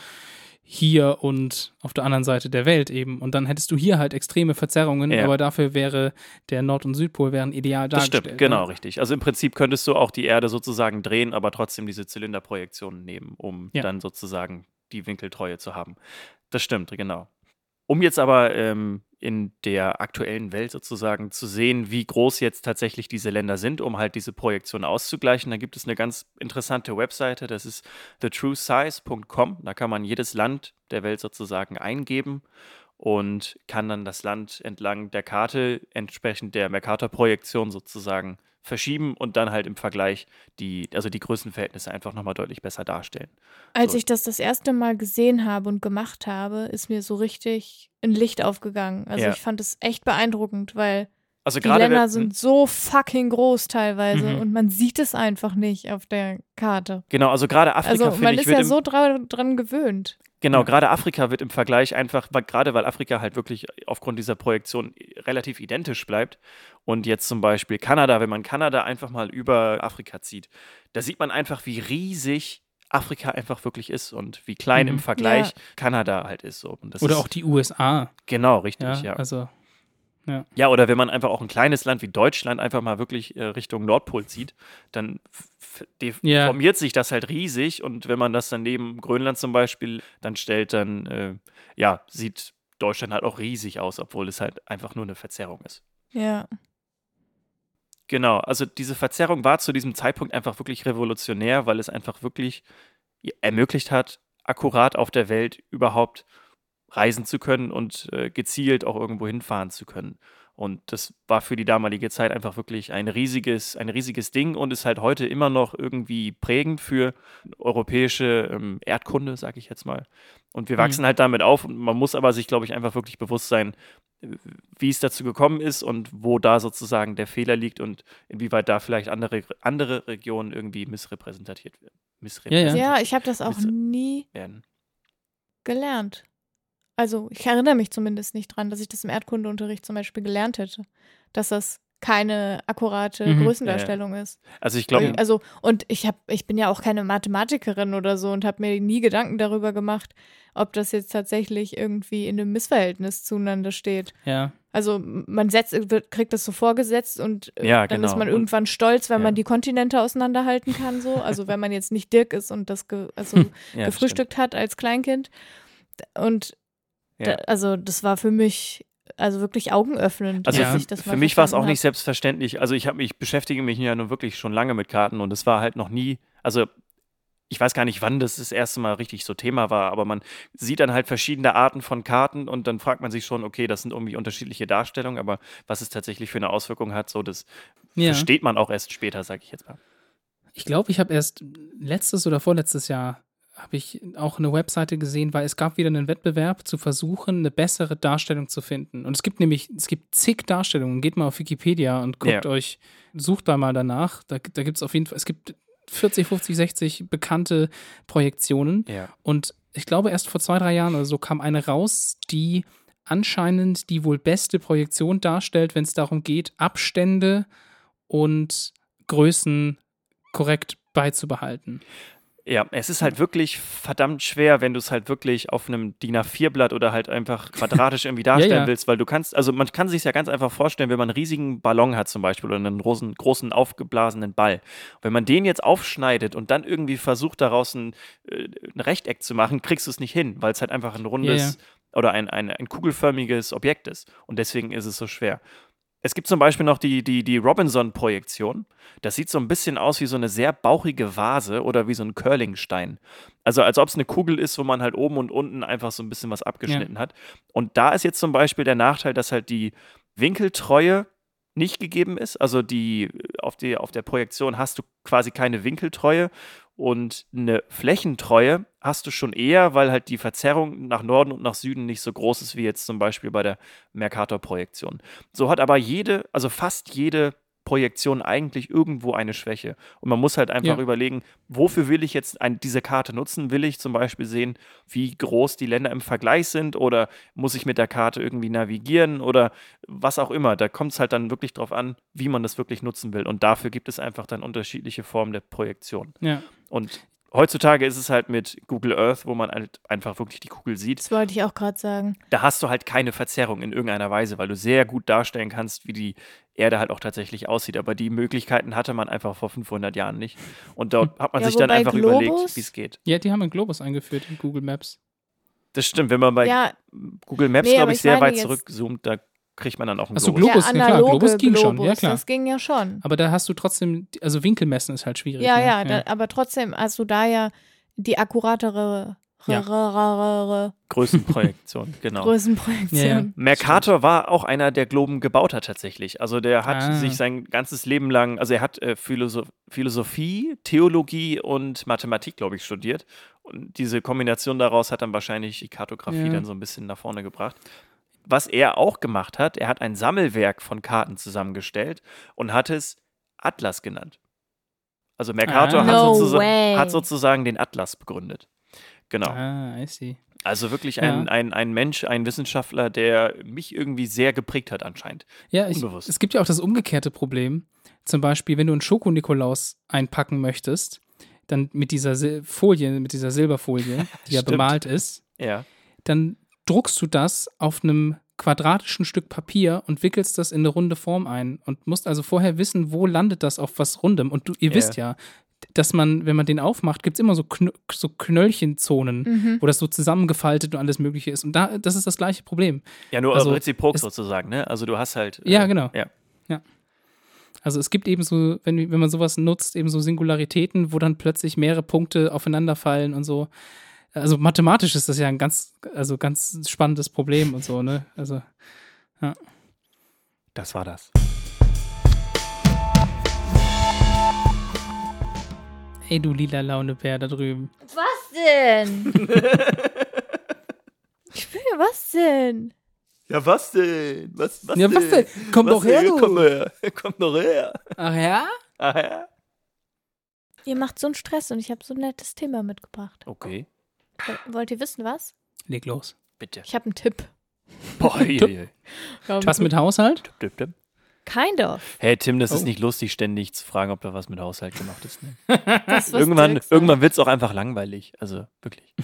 hier und auf der anderen Seite der Welt eben. Und dann hättest du hier halt extreme Verzerrungen, Ja. aber dafür wäre der Nord- und Südpol wären ideal Das dargestellt. stimmt, genau, ne? richtig. Also im Prinzip könntest du auch die Erde sozusagen drehen, aber trotzdem diese Zylinderprojektionen nehmen, um Ja. dann sozusagen die Winkeltreue zu haben. Das stimmt, genau. Um jetzt aber ähm, in der aktuellen Welt sozusagen zu sehen, wie groß jetzt tatsächlich diese Länder sind, um halt diese Projektion auszugleichen, da gibt es eine ganz interessante Webseite, das ist thetruesize.com. Da kann man jedes Land der Welt sozusagen eingeben und kann dann das Land entlang der Karte entsprechend der Mercator-Projektion sozusagen verschieben und dann halt im Vergleich die, also die Größenverhältnisse einfach nochmal deutlich besser darstellen. Als So. ich das das erste Mal gesehen habe und gemacht habe, ist mir so richtig ein Licht aufgegangen. Also Ja. ich fand es echt beeindruckend, weil Also die Länder sind so fucking groß teilweise Mhm. und man sieht es einfach nicht auf der Karte. genau, also gerade Afrika Also man ist ja so dra dran gewöhnt. Genau, Ja. gerade Afrika wird im Vergleich einfach, gerade weil Afrika halt wirklich aufgrund dieser Projektion relativ identisch bleibt. Und jetzt zum Beispiel Kanada, wenn man Kanada einfach mal über Afrika zieht, da sieht man einfach, wie riesig Afrika einfach wirklich ist und wie klein Mhm. im Vergleich Ja. Kanada halt ist. So. Und das Oder ist, auch die USA. Genau, richtig, Ja, ja. also Ja, oder wenn man einfach auch ein kleines Land wie Deutschland einfach mal wirklich äh, Richtung Nordpol zieht, dann f- Ja. deformiert sich das halt riesig. Und wenn man das dann neben Grönland zum Beispiel dann stellt, dann äh, ja, sieht Deutschland halt auch riesig aus, obwohl es halt einfach nur eine Verzerrung ist. Ja. Genau, also diese Verzerrung war zu diesem Zeitpunkt einfach wirklich revolutionär, weil es einfach wirklich ermöglicht hat, akkurat auf der Welt überhaupt reisen zu können und äh, gezielt auch irgendwo hinfahren zu können. Und das war für die damalige Zeit einfach wirklich ein riesiges, ein riesiges Ding und ist halt heute immer noch irgendwie prägend für europäische ähm, Erdkunde, sage ich jetzt mal. Und wir Mhm. wachsen halt damit auf. Und man muss aber sich, glaube ich, einfach wirklich bewusst sein, wie es dazu gekommen ist und wo da sozusagen der Fehler liegt und inwieweit da vielleicht andere, andere Regionen irgendwie missrepräsentiert, missrepräsentiert Ja, ich habe das auch nie werden. gelernt. Also ich erinnere mich zumindest nicht dran, dass ich das im Erdkundeunterricht zum Beispiel gelernt hätte, dass das keine akkurate Mhm. Größendarstellung ist. Also ich glaube, Also und ich habe, ich bin ja auch keine Mathematikerin oder so und habe mir nie Gedanken darüber gemacht, ob das jetzt tatsächlich irgendwie in einem Missverhältnis zueinander steht. Ja. Also man setzt, wird, kriegt das so vorgesetzt und äh, Ja, dann genau. ist man Und- irgendwann stolz, wenn ja. man die Kontinente auseinanderhalten kann. So, also wenn man jetzt nicht Dirk ist und das ge, also ja, das gefrühstückt hat als Kleinkind. Und Ja. da, also das war für mich also wirklich augenöffnend. Also Ja. Für mich war es auch verstanden nicht selbstverständlich. Also ich habe mich beschäftige mich ja nun wirklich schon lange mit Karten und es war halt noch nie, also ich weiß gar nicht, wann das das erste Mal richtig so Thema war, aber man sieht dann halt verschiedene Arten von Karten und dann fragt man sich schon, okay, das sind irgendwie unterschiedliche Darstellungen, aber was es tatsächlich für eine Auswirkung hat, so das ja. versteht man auch erst später, sage ich jetzt mal. Ich glaube, ich habe erst letztes oder vorletztes Jahr habe ich auch eine Webseite gesehen, weil es gab wieder einen Wettbewerb zu versuchen, eine bessere Darstellung zu finden. Und es gibt nämlich, es gibt zig Darstellungen. Geht mal auf Wikipedia und guckt Ja. euch, sucht da mal danach. Da, da gibt es auf jeden Fall, es gibt 40, 50, 60 bekannte Projektionen. Ja. Und ich glaube, erst vor zwei, drei Jahren oder so kam eine raus, die anscheinend die wohl beste Projektion darstellt, wenn es darum geht, Abstände und Größen korrekt beizubehalten. Ja, es ist halt wirklich verdammt schwer, wenn du es halt wirklich auf einem DIN A4-Blatt oder halt einfach quadratisch irgendwie darstellen ja. willst, weil du kannst, also man kann sich ja ganz einfach vorstellen, wenn man einen riesigen Ballon hat zum Beispiel oder einen großen, großen aufgeblasenen Ball. Wenn man den jetzt aufschneidet und dann irgendwie versucht, daraus ein, äh, ein Rechteck zu machen, kriegst du es nicht hin, weil es halt einfach ein rundes oder ein, ein, ein kugelförmiges Objekt ist. Und deswegen ist es so schwer. Es gibt zum Beispiel noch die, die, die Robinson-Projektion. Das sieht so ein bisschen aus wie so eine sehr bauchige Vase oder wie so ein Curlingstein. Also als ob es eine Kugel ist, wo man halt oben und unten einfach so ein bisschen was abgeschnitten hat. Und da ist jetzt zum Beispiel der Nachteil, dass halt die Winkeltreue nicht gegeben ist. Also die auf, die, auf der Projektion hast du quasi keine Winkeltreue und eine Flächentreue hast du schon eher, weil halt die Verzerrung nach Norden und nach Süden nicht so groß ist wie jetzt zum Beispiel bei der Mercator-Projektion. So hat aber jede, also fast jede Projektion eigentlich irgendwo eine Schwäche. Und man muss halt einfach Ja. überlegen, wofür will ich jetzt ein, diese Karte nutzen? Will ich zum Beispiel sehen, wie groß die Länder im Vergleich sind oder muss ich mit der Karte irgendwie navigieren oder was auch immer. Da kommt es halt dann wirklich drauf an, wie man das wirklich nutzen will. Und dafür gibt es einfach dann unterschiedliche Formen der Projektion. Ja. Und heutzutage ist es halt mit Google Earth, wo man halt einfach wirklich die Kugel sieht. Das wollte ich auch gerade sagen. Da hast du halt keine Verzerrung in irgendeiner Weise, weil du sehr gut darstellen kannst, wie die Erde halt auch tatsächlich aussieht. Aber die Möglichkeiten hatte man einfach vor 500 Jahren nicht. Und dort hat man Ja, sich dann einfach Globus- überlegt, wie es geht. Ja, die haben einen Globus eingeführt in Google Maps. Das stimmt, wenn man bei ja, Google Maps, Nee, glaube ich, ich sehr weit zurückzoomt, da kriegt man dann auch einen Ach so, Globus. Globus, der ja klar, Globus ging schon, ja, klar. Das ging ja schon. Aber da hast du trotzdem, also Winkelmessen ist halt schwierig. Ja, ne? ja, da, aber trotzdem hast du da ja die akkuratere Ja. Größenprojektion, genau. Größenprojektion. Ja, ja. Mercator war auch einer, der Globen gebaut hat tatsächlich. Also der hat Ah. sich sein ganzes Leben lang, also er hat äh, Philosoph Philosophie, Theologie und Mathematik, glaube ich, studiert. Und diese Kombination daraus hat dann wahrscheinlich die Kartografie Ja. dann so ein bisschen nach vorne gebracht. Was er auch gemacht hat, er hat ein Sammelwerk von Karten zusammengestellt und hat es Atlas genannt. Also Mercator Ah. hat, No sozusagen, hat sozusagen den Atlas begründet. Genau. Ah, I see. Also wirklich Ja. ein, ein, ein Mensch, ein Wissenschaftler, der mich irgendwie sehr geprägt hat anscheinend. Ja, ich, Unbewusst. es gibt ja auch das umgekehrte Problem. Zum Beispiel, wenn du einen Schoko-Nikolaus einpacken möchtest, dann mit dieser Sil Folie, mit dieser Silberfolie, die ja bemalt ist, Ja. dann druckst du das auf einem quadratischen Stück Papier und wickelst das in eine runde Form ein und musst also vorher wissen, wo landet das auf was Rundem. Und du, ihr Ja. wisst ja, dass man, wenn man den aufmacht, gibt es immer so, Kn so Knöllchenzonen, Mhm. wo das so zusammengefaltet und alles Mögliche ist. Und da, das ist das gleiche Problem. Ja, nur Also, reziprok es- sozusagen, ne? Also du hast halt. Ja, genau. Ja. Ja. Also es gibt eben so, wenn, wenn man sowas nutzt, eben so Singularitäten, wo dann plötzlich mehrere Punkte aufeinanderfallen und so. Also mathematisch ist das ja ein ganz, also ganz spannendes Problem und so, ne? Also, ja. Das war das. Ey, du lila Launebär da drüben. Was denn? ich will, was denn? Ja, was denn? Was, was Ja, was denn? Komm doch her, du. Komm her. Komm doch her. Ach ja? Ah, ja. Ihr macht so einen Stress und ich habe so ein nettes Thema mitgebracht. Okay. Woll- Wollt ihr wissen was? Leg los. Bitte. Ich habe einen Tipp. Boah, je, je. Was mit Haushalt? Tipp, tipp. Kind of. Hey Tim, das ist Oh. nicht lustig, ständig zu fragen, ob da was mit Haushalt gemacht ist. Ne? Das, irgendwann Dirk irgendwann wird es auch einfach langweilig. Also wirklich.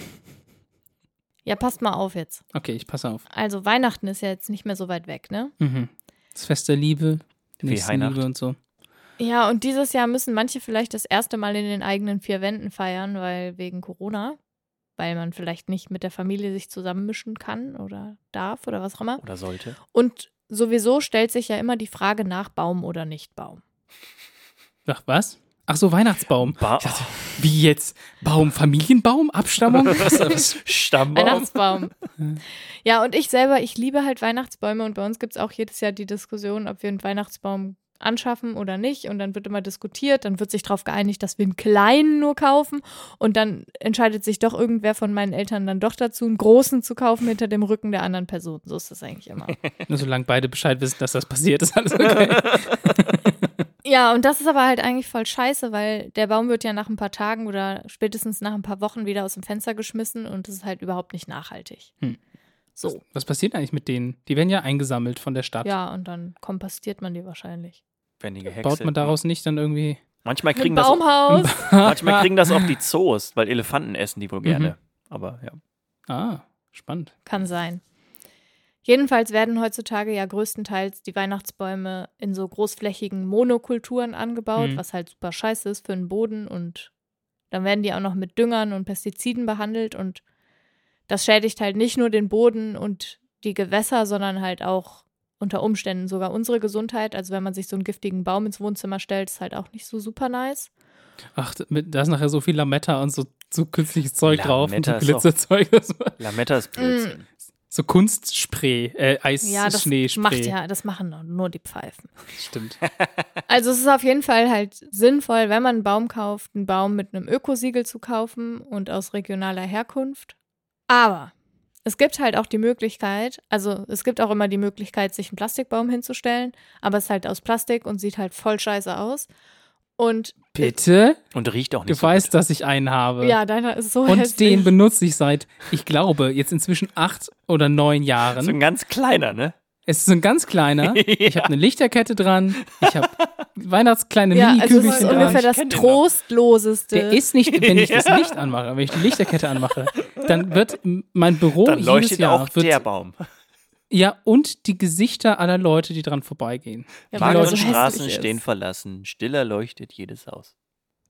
Ja, passt mal auf jetzt. Okay, ich passe auf. Also Weihnachten ist ja jetzt nicht mehr so weit weg, ne? Mhm. Das Fest der Liebe, Weihnacht. und so. Ja, und dieses Jahr müssen manche vielleicht das erste Mal in den eigenen vier Wänden feiern, weil wegen Corona, weil man vielleicht nicht mit der Familie sich zusammenmischen kann oder darf oder was auch immer. Oder sollte. Und sowieso stellt sich ja immer die Frage nach Baum oder nicht Baum. Ach, was? Ach so, Weihnachtsbaum. Ba dachte, wie jetzt? Baum, Familienbaum, Abstammung? Was, was? Stammbaum. Weihnachtsbaum. ja, und ich selber, ich liebe halt Weihnachtsbäume und bei uns gibt es auch jedes Jahr die Diskussion, ob wir einen Weihnachtsbaum anschaffen oder nicht. Und dann wird immer diskutiert, dann wird sich darauf geeinigt, dass wir einen kleinen nur kaufen. Und dann entscheidet sich doch irgendwer von meinen Eltern dann doch dazu, einen großen zu kaufen hinter dem Rücken der anderen Person. So ist das eigentlich immer. Nur solange beide Bescheid wissen, dass das passiert, ist alles okay. Ja, und das ist aber halt eigentlich voll scheiße, weil der Baum wird ja nach ein paar Tagen oder spätestens nach ein paar Wochen wieder aus dem Fenster geschmissen und das ist halt überhaupt nicht nachhaltig. Hm. So. Was passiert eigentlich mit denen? Die werden ja eingesammelt von der Stadt. Ja, und dann kompostiert man die wahrscheinlich. Wenn die gehäckselt. Baut man daraus nicht dann irgendwie. Manchmal Ein kriegen, das auch, Baumhaus. manchmal kriegen das auch die Zoos, weil Elefanten essen die wohl gerne. Mhm. Aber ja. Ah, spannend. Kann sein. Jedenfalls werden heutzutage ja größtenteils die Weihnachtsbäume in so großflächigen Monokulturen angebaut, Mhm. was halt super scheiße ist für den Boden und dann werden die auch noch mit Düngern und Pestiziden behandelt und das schädigt halt nicht nur den Boden und die Gewässer, sondern halt auch unter Umständen sogar unsere Gesundheit. Also wenn man sich so einen giftigen Baum ins Wohnzimmer stellt, ist halt auch nicht so super nice. Ach, da ist nachher so viel Lametta und so, so künstliches Zeug drauf und so Lametta ist auch- Glitzerzeug. Lametta ist Blödsinn. So Kunstspray, äh, Ja, das Eisschneespray. macht ja, das machen nur die Pfeifen. Stimmt. Also es ist auf jeden Fall halt sinnvoll, wenn man einen Baum kauft, einen Baum mit einem Ökosiegel zu kaufen und aus regionaler Herkunft. Aber es gibt halt auch die Möglichkeit, also es gibt auch immer die Möglichkeit, sich einen Plastikbaum hinzustellen, aber es ist halt aus Plastik und sieht halt voll scheiße aus. Und Bitte? Und riecht auch nicht Du so weißt, gut. dass ich einen habe. ja, deiner ist so Und hässlich. den benutze ich seit, ich glaube, jetzt inzwischen acht oder neun So Jahren. ein ganz kleiner, ne? Es ist so ein ganz kleiner. Ich habe eine Lichterkette dran. Ich habe Weihnachtskleine ja, also es ist Mini-Kügelchen ungefähr dran. das trostloseste. Der ist nicht, wenn ich das Licht anmache, wenn ich die Lichterkette anmache, dann wird mein Büro Dann jedes leuchtet Jahr auch wird, der Baum. ja und die Gesichter aller Leute, die dran vorbeigehen. ja, Wagen und Straßen stehen verlassen. Stiller leuchtet jedes Haus.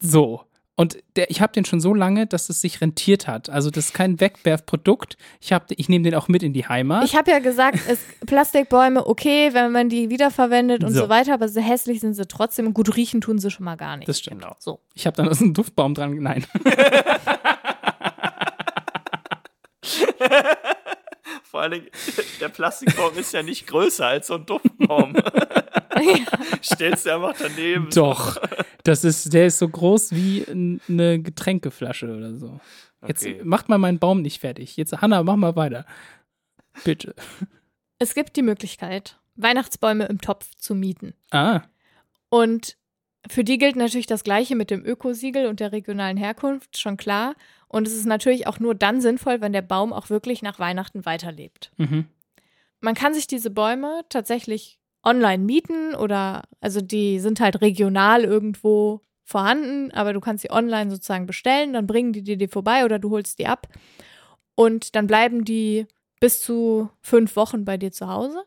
So. Und der, ich habe den schon so lange, dass es sich rentiert hat. Also das ist kein Wegwerfprodukt. Ich, hab- ich nehme den auch mit in die Heimat. Ich habe ja gesagt, es, Plastikbäume okay, wenn man die wiederverwendet und so. So. weiter, aber so hässlich sind sie trotzdem und gut riechen tun sie schon mal gar nicht. das stimmt. Genau. so. Ich habe dann aus einem Duftbaum dran. Nein. Vor allen Dingen, der Plastikbaum ist ja nicht größer als so ein Duftbaum. Stellst du einfach daneben. Doch. Das ist, der ist so groß wie eine Getränkeflasche oder so. Jetzt Okay. macht mal meinen Baum nicht fertig. Jetzt, Hanna, mach mal weiter. Bitte. Es gibt die Möglichkeit, Weihnachtsbäume im Topf zu mieten. Ah, Und für die gilt natürlich das Gleiche mit dem Ökosiegel und der regionalen Herkunft, schon klar. Und es ist natürlich auch nur dann sinnvoll, wenn der Baum auch wirklich nach Weihnachten weiterlebt. mhm. Man kann sich diese Bäume tatsächlich online mieten oder, also die sind halt regional irgendwo vorhanden, aber du kannst sie online sozusagen bestellen, dann bringen die dir die vorbei oder du holst die ab. Und dann bleiben die bis zu fünf Wochen bei dir zu Hause.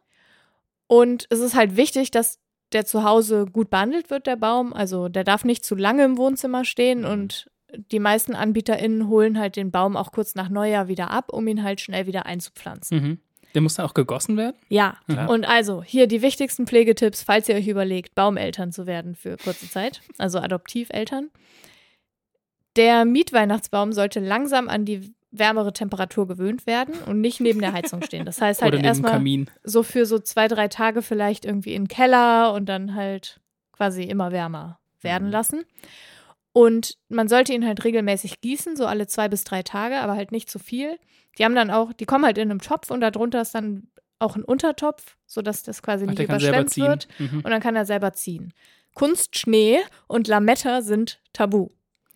Und es ist halt wichtig, dass der zu Hause gut behandelt wird, der Baum. Also der darf nicht zu lange im Wohnzimmer stehen Mhm. und die meisten AnbieterInnen holen halt den Baum auch kurz nach Neujahr wieder ab, um ihn halt schnell wieder einzupflanzen. Mhm. Der muss dann auch gegossen werden? Ja, Klar. und also hier die wichtigsten Pflegetipps, falls ihr euch überlegt, Baumeltern zu werden für kurze Zeit, also Adoptiveltern. Der Mietweihnachtsbaum sollte langsam an die wärmere Temperatur gewöhnt werden und nicht neben der Heizung stehen. Das heißt halt erstmal so für so zwei, drei Tage vielleicht irgendwie in den Keller und dann halt quasi immer wärmer werden Mhm. lassen. Und man sollte ihn halt regelmäßig gießen, so alle zwei bis drei Tage, aber halt nicht zu viel. Die haben dann auch, die kommen halt in einem Topf und darunter ist dann auch ein Untertopf, sodass das quasi Ach, nicht überschwemmt wird. Mhm. Und dann kann er selber ziehen. Kunstschnee und Lametta sind tabu.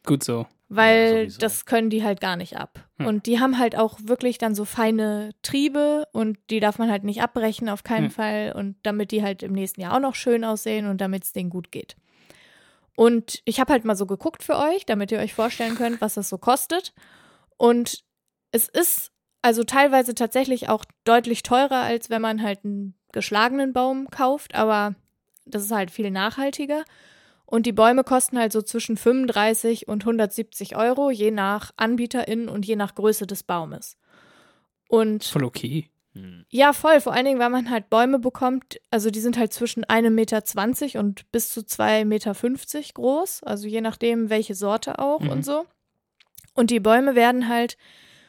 Gut so. Weil sowieso. das können die halt gar nicht ab. Hm. Und die haben halt auch wirklich dann so feine Triebe und die darf man halt nicht abbrechen, auf keinen Hm. Fall. Und damit die halt im nächsten Jahr auch noch schön aussehen und damit es denen gut geht. Und ich habe halt mal so geguckt für euch, damit ihr euch vorstellen könnt, was das so kostet. Und es ist also teilweise tatsächlich auch deutlich teurer, als wenn man halt einen geschlagenen Baum kauft, aber das ist halt viel nachhaltiger. Und die Bäume kosten halt so zwischen 35 und 170 Euro, je nach AnbieterInnen und je nach Größe des Baumes. Und Voll okay. Hm. ja, voll, vor allen Dingen, weil man halt Bäume bekommt, also die sind halt zwischen 1,20 Meter und bis zu 2,50 Meter groß, also je nachdem, welche Sorte auch Mhm. und so. Und die Bäume werden halt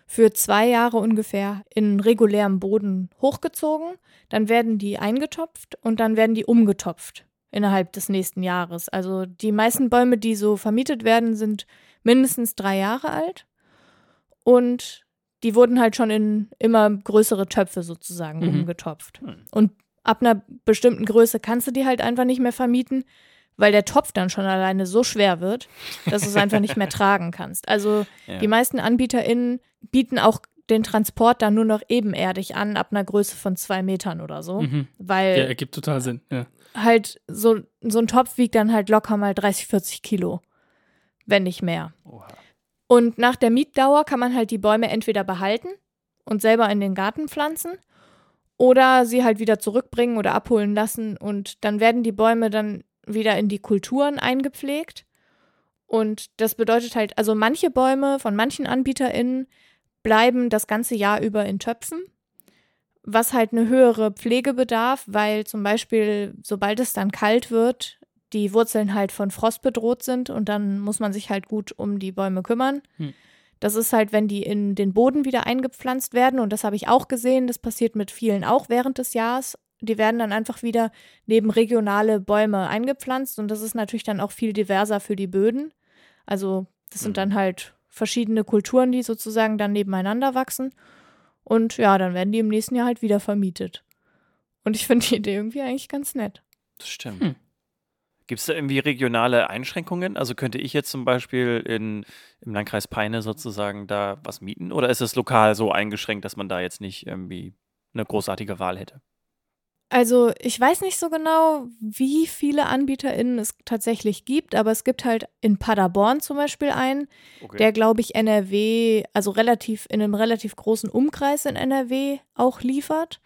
für zwei Jahre ungefähr in regulärem Boden hochgezogen, dann werden die eingetopft und dann werden die umgetopft innerhalb des nächsten Jahres. Also die meisten Bäume, die so vermietet werden, sind mindestens drei Jahre alt und die wurden halt schon in immer größere Töpfe sozusagen Mhm. umgetopft. Und ab einer bestimmten Größe kannst du die halt einfach nicht mehr vermieten, weil der Topf dann schon alleine so schwer wird, dass du es einfach nicht mehr tragen kannst. Also Ja. die meisten AnbieterInnen bieten auch den Transport dann nur noch ebenerdig an, ab einer Größe von zwei Metern oder so. Mhm. Weil Ja, ergibt total Sinn. Ja. halt so, so ein Topf wiegt dann halt locker mal 30, 40 Kilo. Wenn nicht mehr. Oha. Und nach der Mietdauer kann man halt die Bäume entweder behalten und selber in den Garten pflanzen oder sie halt wieder zurückbringen oder abholen lassen und dann werden die Bäume dann wieder in die Kulturen eingepflegt. Und das bedeutet halt, also manche Bäume von manchen AnbieterInnen bleiben das ganze Jahr über in Töpfen, was halt eine höhere Pflege bedarf, weil zum Beispiel, sobald es dann kalt wird, die Wurzeln halt von Frost bedroht sind und dann muss man sich halt gut um die Bäume kümmern. Hm. Das ist halt, wenn die in den Boden wieder eingepflanzt werden und das habe ich auch gesehen, das passiert mit vielen auch während des Jahres. Die werden dann einfach wieder neben regionale Bäume eingepflanzt und das ist natürlich dann auch viel diverser für die Böden. Also das sind Mhm. dann halt verschiedene Kulturen, die sozusagen dann nebeneinander wachsen. Und ja, dann werden die im nächsten Jahr halt wieder vermietet. Und ich finde die Idee irgendwie eigentlich ganz nett. Das stimmt. Hm. Gibt es da irgendwie regionale Einschränkungen? Also könnte ich jetzt zum Beispiel in, im Landkreis Peine sozusagen da was mieten? Oder ist es lokal so eingeschränkt, dass man da jetzt nicht irgendwie eine großartige Wahl hätte? Also ich weiß nicht so genau, wie viele AnbieterInnen es tatsächlich gibt, aber es gibt halt in Paderborn zum Beispiel einen, Okay. der, glaube ich, NRW, also relativ in einem relativ großen Umkreis in NRW auch liefert.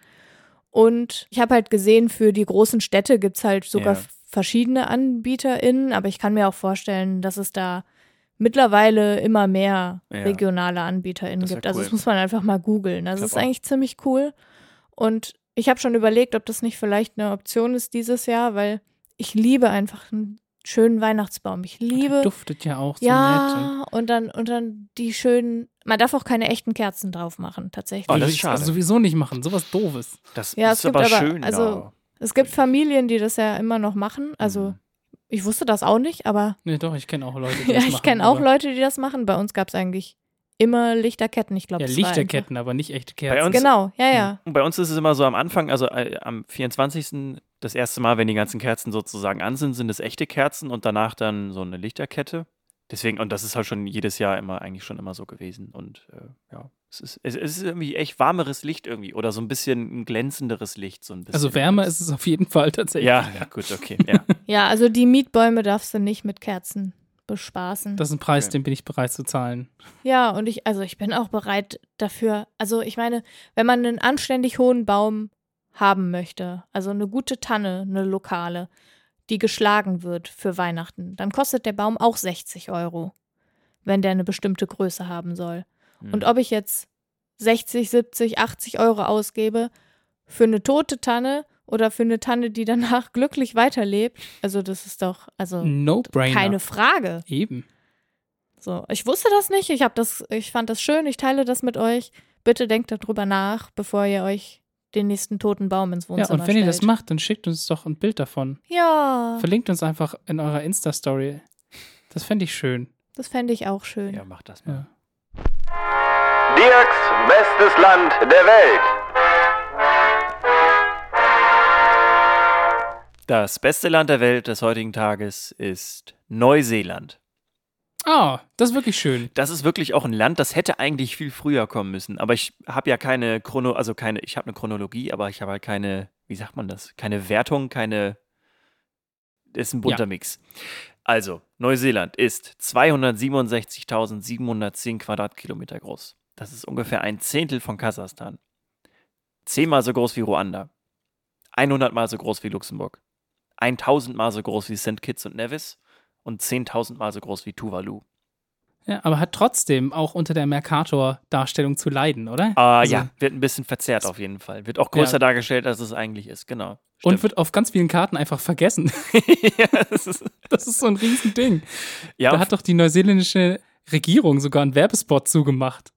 Und ich habe halt gesehen, für die großen Städte gibt es halt sogar Ja. verschiedene AnbieterInnen, aber ich kann mir auch vorstellen, dass es da mittlerweile immer mehr Ja. regionale AnbieterInnen Das gibt. Also cool. das muss man einfach mal googeln. Also Ich es ist auch. eigentlich ziemlich cool. Und ich habe schon überlegt, ob das nicht vielleicht eine Option ist dieses Jahr, weil ich liebe einfach einen schönen Weihnachtsbaum. Ich liebe Duftet ja auch so nett. Und ja, und dann, und dann die schönen. Man darf auch keine echten Kerzen drauf machen, tatsächlich. Oh, das ist also sowieso nicht machen. Sowas Doofes. Das Ja, ist es gibt aber, aber- schön. also- ja. es gibt Familien, die das ja immer noch machen. Also, Mhm. ich wusste das auch nicht, aber Nee, doch, ich kenne auch Leute, die ja, das ich machen, kenne auch Leute, die das machen. Bei uns gab es eigentlich immer Lichterketten. Ich glaube, Ja, Lichterketten, aber nicht echte Kerzen. uns- Genau, ja, ja. Und bei uns ist es immer so am Anfang, also äh, am 24. das erste Mal, wenn die ganzen Kerzen sozusagen an sind, sind es echte Kerzen und danach dann so eine Lichterkette. Deswegen, und das ist halt schon jedes Jahr immer eigentlich schon immer so gewesen. Und äh, ja, es ist, es ist irgendwie echt warmeres Licht irgendwie oder so ein bisschen ein glänzenderes Licht. So ein bisschen. Also wärmer ist es auf jeden Fall tatsächlich. Ja, ja, gut, okay. Ja. Ja, also die Mietbäume darfst du nicht mit Kerzen bespaßen. Das ist ein Preis, Okay. den bin ich bereit zu zahlen. Ja, und ich, also ich bin auch bereit dafür. Also ich meine, wenn man einen anständig hohen Baum haben möchte, also eine gute Tanne, eine lokale, die geschlagen wird für Weihnachten, dann kostet der Baum auch 60 Euro, wenn der eine bestimmte Größe haben soll. Hm. Und ob ich jetzt 60, 70, 80 Euro ausgebe für eine tote Tanne oder für eine Tanne, die danach glücklich weiterlebt. Also das ist doch, also No-brainer. keine Frage. Eben. So, ich wusste das nicht. Ich habe das, ich fand das schön. Ich teile das mit euch. Bitte denkt darüber nach, bevor ihr euch den nächsten toten Baum ins Ja, Wohnzimmer und wenn ihr stellt. das macht, dann schickt uns doch ein Bild davon. Ja, Verlinkt uns einfach in eurer Insta-Story. Das fände ich schön. das fände ich auch schön. Ja, mach das mal. Ja. Dirks bestes Land der Welt. Das beste Land der Welt des heutigen Tages ist Neuseeland. Ah, das ist wirklich schön. Das ist wirklich auch ein Land, das hätte eigentlich viel früher kommen müssen. Aber ich habe ja keine Chrono, also keine, ich habe eine Chronologie, aber ich habe halt keine, wie sagt man das? Keine Wertung, keine. Ist ein bunter Ja. Mix. Also, Neuseeland ist 267.710 Quadratkilometer groß. Das ist ungefähr ein Zehntel von Kasachstan. Zehnmal so groß wie Ruanda. 100 Mal so groß wie Luxemburg. 1000 Mal so groß wie St. Kitts und Nevis. Und 10.000 Mal so groß wie Tuvalu. Ja, aber hat trotzdem auch unter der Mercator-Darstellung zu leiden, oder? Ah Also- ja, wird ein bisschen verzerrt auf jeden Fall. Wird auch größer Ja. dargestellt, als es eigentlich ist, genau. Und Stimmt. wird auf ganz vielen Karten einfach vergessen. ja, das ist, Das ist so ein Riesending. ja, Da hat doch die neuseeländische Regierung sogar einen Werbespot zugemacht.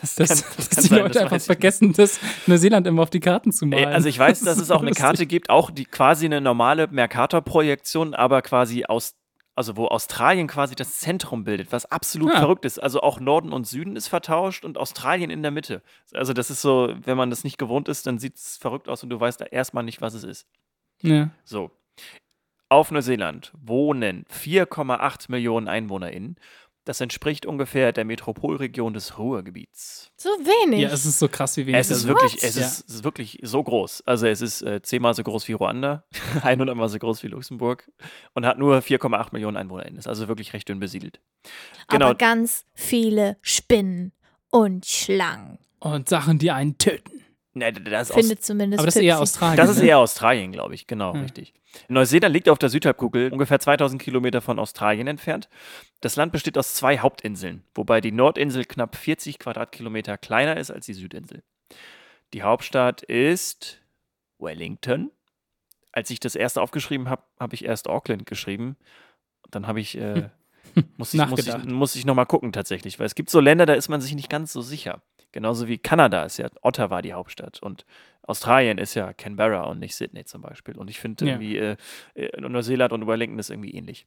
Das, Dass, kann, dass das kann die sein, Leute das einfach vergessen, das Neuseeland immer auf die Karten zu malen. Also ich weiß, dass Das es auch eine Karte gibt, auch die quasi eine normale Mercator-Projektion, aber quasi aus, also wo Australien quasi das Zentrum bildet, was absolut Ja. verrückt ist. Also auch Norden und Süden ist vertauscht und Australien in der Mitte. Also das ist so, wenn man das nicht gewohnt ist, dann sieht es verrückt aus und du weißt da erstmal nicht, was es ist. Ja. So. Auf Neuseeland wohnen 4,8 Millionen EinwohnerInnen. Das entspricht ungefähr der Metropolregion des Ruhrgebiets. So wenig. ja, es ist so krass, wie wenig Es ist wirklich, es Ja. ist, wirklich so groß. Also es ist äh, zehnmal so groß wie Ruanda, 100 mal so groß wie Luxemburg und hat nur 4,8 Millionen EinwohnerInnen. Ist also wirklich recht dünn besiedelt. Genau, Aber ganz viele Spinnen und Schlangen. Und Sachen, die einen töten. Ne, das ist aus, Findet zumindest Aber das ist eher. Australien. Das ist ne? eher Australien, glaube ich. Genau, Ja. richtig. Neuseeland liegt auf der Südhalbkugel, ungefähr 2000 Kilometer von Australien entfernt. Das Land besteht aus zwei Hauptinseln, wobei die Nordinsel knapp 40 Quadratkilometer kleiner ist als die Südinsel. Die Hauptstadt ist Wellington. Als ich das erste aufgeschrieben habe, habe ich erst Auckland geschrieben. Dann habe ich, äh, muss ich, muss ich, muss ich nochmal gucken tatsächlich, weil es gibt so Länder, da ist man sich nicht ganz so sicher. Genauso wie Kanada ist ja Ottawa die Hauptstadt und Australien ist ja Canberra und nicht Sydney zum Beispiel. Und ich finde Ja. irgendwie äh, äh, Neuseeland und Wellington ist irgendwie ähnlich.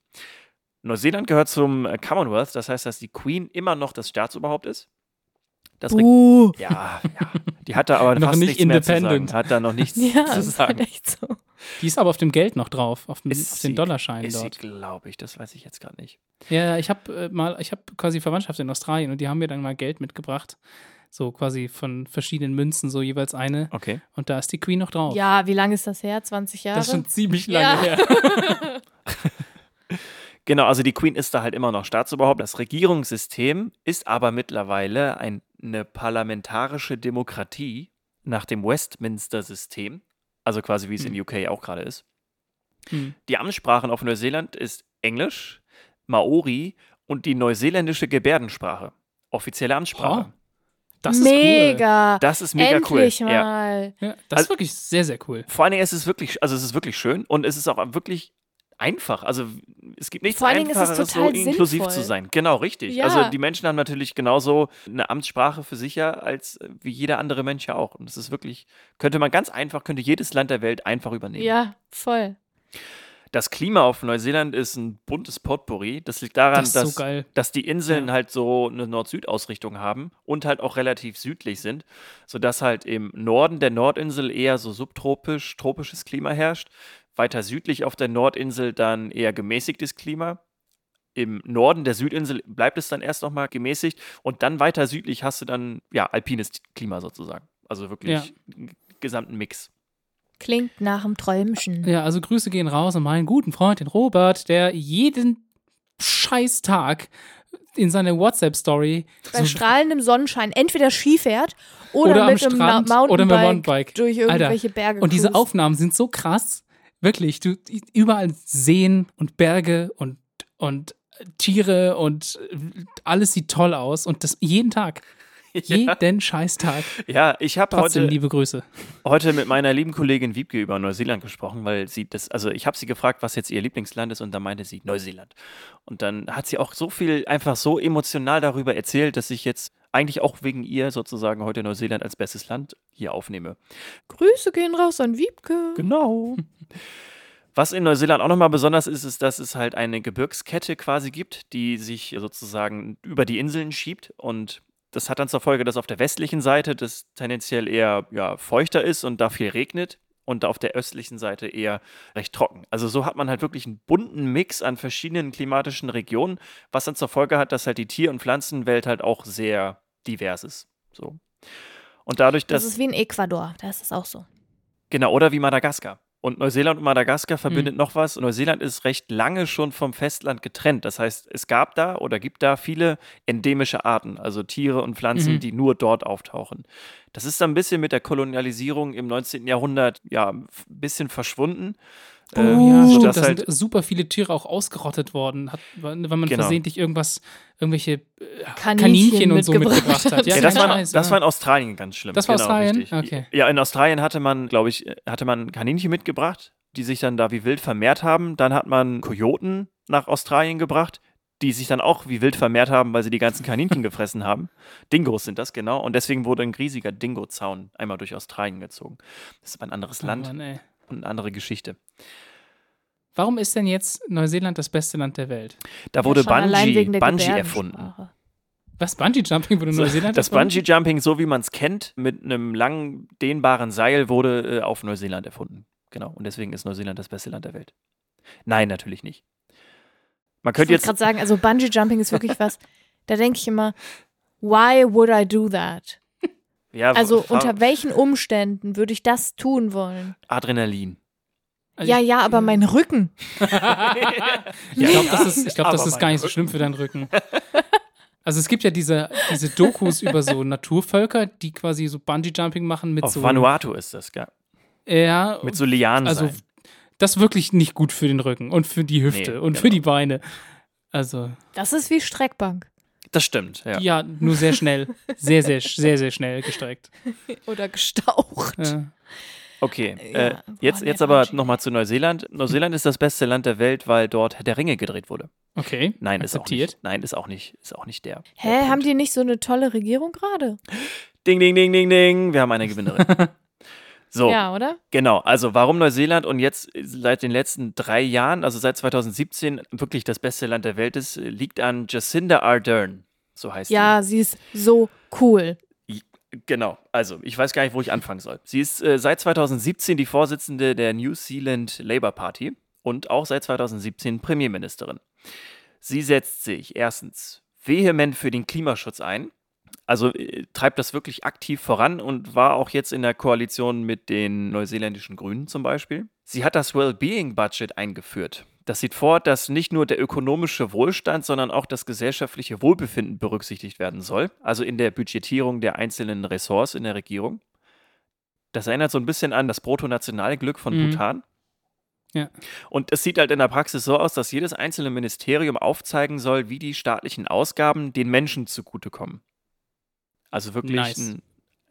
Neuseeland gehört zum äh, Commonwealth, das heißt, dass die Queen immer noch das Staatsoberhaupt ist. Das Uh. ja, ja, die hat da aber Noch fast nicht nichts mehr zu independent. sagen. Hat da noch nichts Ja, zu das ist sagen. halt echt so. Die ist aber auf dem Geld noch drauf, auf, dem, Ist auf den sie- Dollarscheinen Ist sie, dort. glaube ich, das weiß ich jetzt gerade nicht. Ja, ich habe äh, mal, ich habe quasi Verwandtschaft in Australien und die haben mir dann mal Geld mitgebracht. So quasi von verschiedenen Münzen, so jeweils eine. Okay. Und da ist die Queen noch drauf. Ja, wie lange ist das her? 20 Jahre? Das ist schon ziemlich lange Ja. her. Genau, also die Queen ist da halt immer noch Staatsoberhaupt. Das Regierungssystem ist aber mittlerweile ein, eine parlamentarische Demokratie nach dem Westminster-System, also quasi wie es in UK auch gerade ist. Hm. Die Amtssprachen auf Neuseeland ist Englisch, Maori und die neuseeländische Gebärdensprache. Offizielle Amtssprache. Oh, Das ist cool. Mega. Das ist mega Endlich cool. Ja. mal. Ja, das Also- ist wirklich sehr, sehr cool. Vor allen Dingen ist es wirklich, also es ist wirklich schön und es ist auch wirklich einfach. Also es gibt nichts Vor allen Dingen ist es Einfacheres, so inklusiv sinnvoll. zu sein. Genau, richtig. Ja. Also die Menschen haben natürlich genauso eine Amtssprache für sich ja, als äh, wie jeder andere Mensch ja auch. Und es ist wirklich, könnte man ganz einfach, könnte jedes Land der Welt einfach übernehmen. Ja, voll. Das Klima auf Neuseeland ist ein buntes Potpourri. Das liegt daran, Das so dass, geil. dass die Inseln Ja. halt so eine Nord-Süd-Ausrichtung haben und halt auch relativ südlich sind, sodass halt im Norden der Nordinsel eher so subtropisch, tropisches Klima herrscht. Weiter südlich auf der Nordinsel dann eher gemäßigtes Klima. Im Norden der Südinsel bleibt es dann erst nochmal gemäßigt und dann weiter südlich hast du dann ja alpines Klima sozusagen. Also wirklich Ja. einen gesamten Mix. Klingt nach einem Träumchen. Ja, also Grüße gehen raus an meinen guten Freund, den Robert, der jeden scheiß Tag in seine WhatsApp-Story Bei strahlendem Sonnenschein entweder Ski fährt oder, Oder am mit einem Strand Na- oder mit dem Mountainbike, Mountainbike. durch Alter, irgendwelche Berge Und diese. Aufnahmen sind so krass. Wirklich, du überall Seen und Berge und, und Tiere und alles sieht toll aus und das jeden Tag. Jeden Scheißtag. Ja, ich habe heute, liebe Grüße. heute mit meiner lieben Kollegin Wiebke über Neuseeland gesprochen, weil sie das, also ich habe sie gefragt, was jetzt ihr Lieblingsland ist und da meinte sie Neuseeland. Und dann hat sie auch so viel einfach so emotional darüber erzählt, dass ich jetzt eigentlich auch wegen ihr sozusagen heute Neuseeland als bestes Land hier aufnehme. Grüße gehen raus an Wiebke. Genau. Was in Neuseeland auch nochmal besonders ist, ist, dass es halt eine Gebirgskette quasi gibt, die sich sozusagen über die Inseln schiebt. Und das hat dann zur Folge, dass auf der westlichen Seite das tendenziell eher ja, feuchter ist und da viel regnet. Und auf der östlichen Seite eher recht trocken. Also so hat man halt wirklich einen bunten Mix an verschiedenen klimatischen Regionen, was dann zur Folge hat, dass halt die Tier- und Pflanzenwelt halt auch sehr divers ist. So. Und dadurch, dass. Das ist wie in Ecuador, da ist es auch so. Genau, oder wie Madagaskar. Und Neuseeland und Madagaskar verbindet noch was. Neuseeland ist recht lange schon vom Festland getrennt. Das heißt, es gab da oder gibt da viele endemische Arten, also Tiere und Pflanzen, Mhm. die nur dort auftauchen. Das ist dann ein bisschen mit der Kolonialisierung im 19. Jahrhundert ja ein bisschen verschwunden. Oh, Ähm, ja, so stimmt. dass Da halt, sind super viele Tiere auch ausgerottet worden, hat, weil man Genau. versehentlich irgendwas, irgendwelche äh, Kaninchen Kaninchen und so mitgebracht hat. hat. ja, kein das, war, Scheiß, das ja. war in Australien ganz schlimm. Das war genau, Australien? Richtig. Okay. Ja, in Australien hatte man, glaube ich, hatte man Kaninchen mitgebracht, die sich dann da wie wild vermehrt haben. Dann hat man Kojoten nach Australien gebracht, die sich dann auch wie wild vermehrt haben, weil sie die ganzen Kaninchen gefressen haben. Dingos sind das, genau. Und deswegen wurde ein riesiger Dingo-Zaun einmal durch Australien gezogen. Das ist aber ein anderes Oh Land Mann, ey. Und eine andere Geschichte. Warum ist denn jetzt Neuseeland das beste Land der Welt? Da wurde allein Bungee, wegen der Bungee erfunden. Was? Bungee-Jumping wurde in Neuseeland Das erfunden? Bungee-Jumping, so wie man es kennt, mit einem langen, dehnbaren Seil, wurde äh, auf Neuseeland erfunden. Genau. Und deswegen ist Neuseeland das beste Land der Welt. Nein, natürlich nicht. Man Ich könnte wollte jetzt. gerade sagen, also Bungee Jumping ist wirklich was, da denke ich immer, why would I do that? Ja, Also unter welchen Umständen würde ich das tun wollen? Adrenalin. Also ja, ja, aber mein Rücken. Ich glaube, das ist, ich glaub, das ist gar nicht so schlimm für deinen Rücken. Also es gibt ja diese, diese Dokus über so Naturvölker, die quasi so Bungee-Jumping machen mit Auf so. Vanuatu ist das, ja. Ja, Mit so Lianen. also sein. das ist wirklich nicht gut für den Rücken und für die Hüfte Nee, und genau. für die Beine. Also, Das ist wie Streckbank. Das stimmt, ja. ja. nur sehr schnell. Sehr, sehr, sehr, sehr schnell gestreckt. Oder gestaucht. Ja. Okay, Ja, äh, jetzt, jetzt aber nochmal zu Neuseeland. Neuseeland ist das beste Land der Welt, weil dort Herr der Ringe gedreht wurde. Okay. Nein, ist auch akzeptiert. nicht. Nein, ist auch nicht, ist auch nicht der. Hä, der haben die nicht so eine tolle Regierung gerade? Ding, ding, ding, ding, ding. Wir haben eine Gewinnerin. So, Ja, oder? genau. Also warum Neuseeland und jetzt seit den letzten drei Jahren, also seit 2017, wirklich das beste Land der Welt ist, liegt an Jacinda Ardern. So heißt sie. Ja, sie ist so cool. Genau, also ich weiß gar nicht, wo ich anfangen soll. Sie ist äh, seit 2017 die Vorsitzende der New Zealand Labour Party und auch seit 2017 Premierministerin. Sie setzt sich erstens vehement für den Klimaschutz ein, also äh, treibt das wirklich aktiv voran und war auch jetzt in der Koalition mit den neuseeländischen Grünen zum Beispiel. Sie hat das Wellbeing Budget eingeführt. Das sieht vor, dass nicht nur der ökonomische Wohlstand, sondern auch das gesellschaftliche Wohlbefinden berücksichtigt werden soll, also in der Budgetierung der einzelnen Ressorts in der Regierung. Das erinnert so ein bisschen an das Bruttonationalglück von Mhm. Bhutan. Ja. Und es sieht halt in der Praxis so aus, dass jedes einzelne Ministerium aufzeigen soll, wie die staatlichen Ausgaben den Menschen zugutekommen. Also wirklich Nice.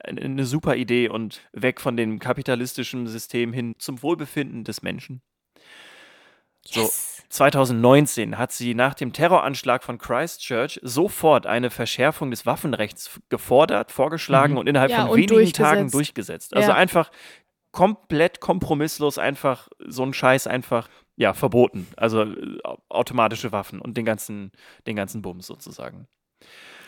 ein, eine, super Idee und weg von dem kapitalistischen System hin zum Wohlbefinden des Menschen. So. Yes. 2019 hat sie nach dem Terroranschlag von Christchurch sofort eine Verschärfung des Waffenrechts gefordert, vorgeschlagen Mhm. und innerhalb Ja, von und wenigen durchgesetzt. Tagen durchgesetzt. Also Ja. einfach komplett kompromisslos einfach so ein Scheiß einfach ja verboten. Also äh, au- automatische Waffen und den ganzen den ganzen Bums sozusagen.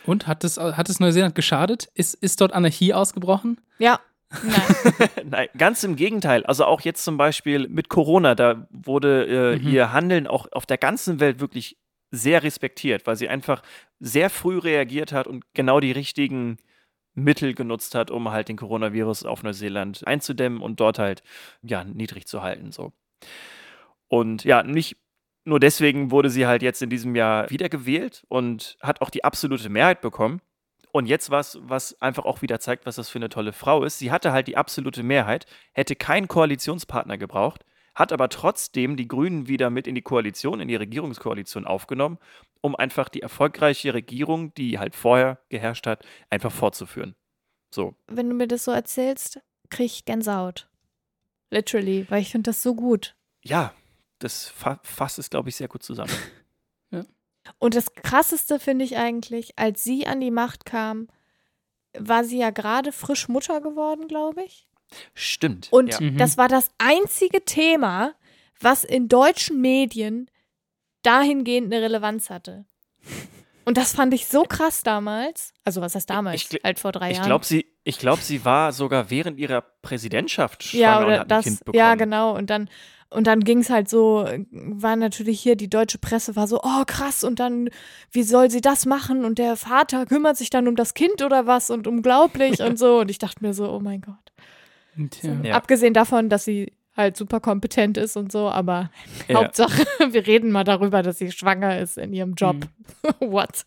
Und hat es, hat es Neuseeland geschadet? Ist, ist dort Anarchie ausgebrochen? Ja. Nein. Nein, ganz im Gegenteil. Also auch jetzt zum Beispiel mit Corona, da wurde äh, Mhm. ihr Handeln auch auf der ganzen Welt wirklich sehr respektiert, weil sie einfach sehr früh reagiert hat und genau die richtigen Mittel genutzt hat, um halt den Coronavirus auf Neuseeland einzudämmen und dort halt ja niedrig zu halten. So. Und ja, nicht nur deswegen wurde sie halt jetzt in diesem Jahr wiedergewählt und hat auch die absolute Mehrheit bekommen. Und jetzt was, was einfach auch wieder zeigt, was das für eine tolle Frau ist. Sie hatte halt die absolute Mehrheit, hätte keinen Koalitionspartner gebraucht, hat aber trotzdem die Grünen wieder mit in die Koalition, in die Regierungskoalition aufgenommen, um einfach die erfolgreiche Regierung, die halt vorher geherrscht hat, einfach fortzuführen. So. Wenn du mir das so erzählst, krieg ich Gänsehaut. Literally, weil ich finde das so gut. Ja, das fa fasst es, glaube ich, sehr gut zusammen. Und das Krasseste finde ich eigentlich, als sie an die Macht kam, war sie ja gerade frisch Mutter geworden, glaube ich. Stimmt. Und ja. Mhm. das war das einzige Thema, was in deutschen Medien dahingehend eine Relevanz hatte. Und das fand ich so krass damals. Also was heißt damals? Ich halt vor drei ich Jahren. glaube, sie, ich glaub, sie war sogar während ihrer Präsidentschaft schwanger ja, und oder hat ein das, Kind bekommen. ja, genau. Und dann, und dann ging es halt so, war natürlich hier, die deutsche Presse war so, oh krass, und dann, wie soll sie das machen? Und der Vater kümmert sich dann um das Kind oder was und unglaublich und so. Und ich dachte mir so, oh mein Gott. Tja. Ja. Abgesehen davon, dass sie halt super kompetent ist und so, aber Ja. Hauptsache, wir reden mal darüber, dass sie schwanger ist in ihrem Job. Mhm. What?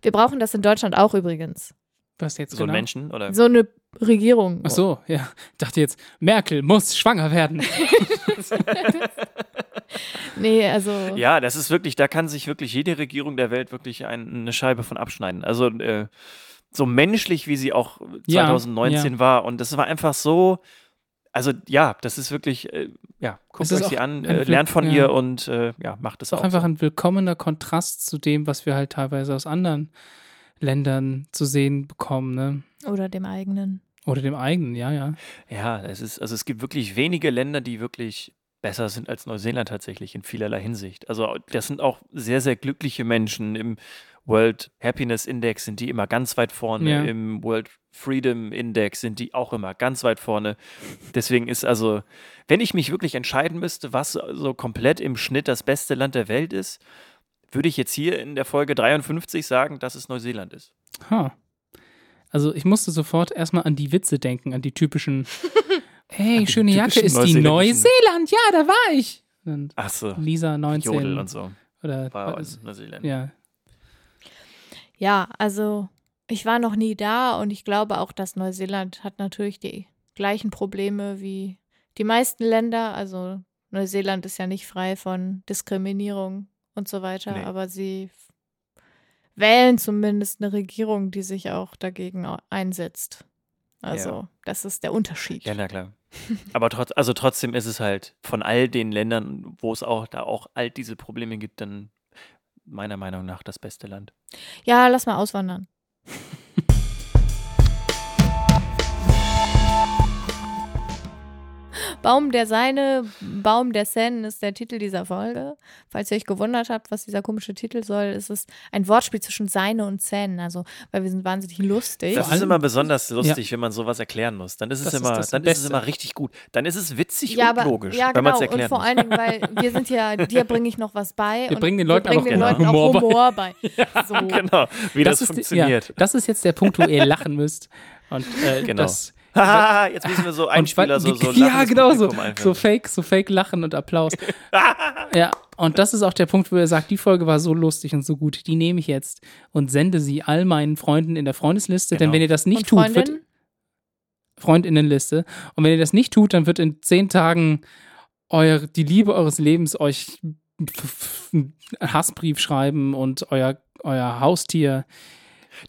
Wir brauchen das in Deutschland auch übrigens. Was jetzt So ein genau? Menschen oder? So eine Regierung. Ach so, ja. Dachte jetzt, Merkel muss schwanger werden. Nee, also. Ja, das ist wirklich, da kann sich wirklich jede Regierung der Welt wirklich ein, eine Scheibe von abschneiden. Also äh, so menschlich, wie sie auch Ja, 2019 war. Und das war einfach so, also ja, das ist wirklich, äh, ja, guckt euch sie an, äh, lernt von Glück, ihr ja. und äh, ja, macht es ist auch auch. einfach so. ein willkommener Kontrast zu dem, was wir halt teilweise aus anderen Ländern zu sehen bekommen, ne? Oder dem eigenen. Oder dem eigenen, ja, ja. Ja, es ist, also es gibt wirklich wenige Länder, die wirklich besser sind als Neuseeland tatsächlich in vielerlei Hinsicht. Also das sind auch sehr, sehr glückliche Menschen. Im World Happiness Index sind die immer ganz weit vorne. Ja. Im World Freedom Index sind die auch immer ganz weit vorne. Deswegen ist also, wenn ich mich wirklich entscheiden müsste, was so komplett im Schnitt das beste Land der Welt ist, würde ich jetzt hier in der Folge 53 sagen, dass es Neuseeland ist. Ha. Also ich musste sofort erstmal an die Witze denken, an die typischen Hey, die schöne Jacke, ist die Neuseeland? Ja, da war ich. Und Ach so, Lisa 19 Jodel und so. oder War was- in Neuseeland. ja. Ja, also ich war noch nie da und ich glaube auch, dass Neuseeland hat natürlich die gleichen Probleme wie die meisten Länder. Also Neuseeland ist ja nicht frei von Diskriminierung und so weiter, Nee. aber sie wählen zumindest eine Regierung, die sich auch dagegen einsetzt. Also Ja. das ist der Unterschied. Ja, na klar. Aber trotz, also trotzdem ist es halt von all den Ländern, wo es auch da auch all diese Probleme gibt, dann meiner Meinung nach das beste Land. Ja, lass mal auswandern. Baum der Seine, Baum der Sen ist der Titel dieser Folge. Falls ihr euch gewundert habt, was dieser komische Titel soll, ist es ein Wortspiel zwischen Seine und Zen. Also, weil wir sind wahnsinnig lustig. Das ist immer besonders lustig, wenn man sowas erklären muss. Dann ist es Das ist immer, das dann ist es immer richtig gut. Dann ist es witzig ja, und aber, logisch, ja, wenn man genau. es erklären und vor allen Dingen, weil wir sind ja, dir bringe ich noch was bei. Wir und bringen den Leuten bringen auch den gerne Leuten auch Humor Humor bei. So. genau, wie das, ist, funktioniert. Ja, das ist jetzt der Punkt, wo ihr lachen müsst. Und äh, Genau. das, Haha, jetzt müssen wir so Einspieler, so, so ja, genau so, so fake, so fake Lachen und Applaus. ja, und das ist auch der Punkt, wo er sagt, die Folge war so lustig und so gut, die nehme ich jetzt und sende sie all meinen Freunden in der Freundesliste, denn Genau. wenn ihr das nicht und tut, wird Freundin? Freundinnenliste und wenn ihr das nicht tut, dann wird in zehn Tagen euer, die Liebe eures Lebens euch einen Hassbrief schreiben und euer, euer Haustier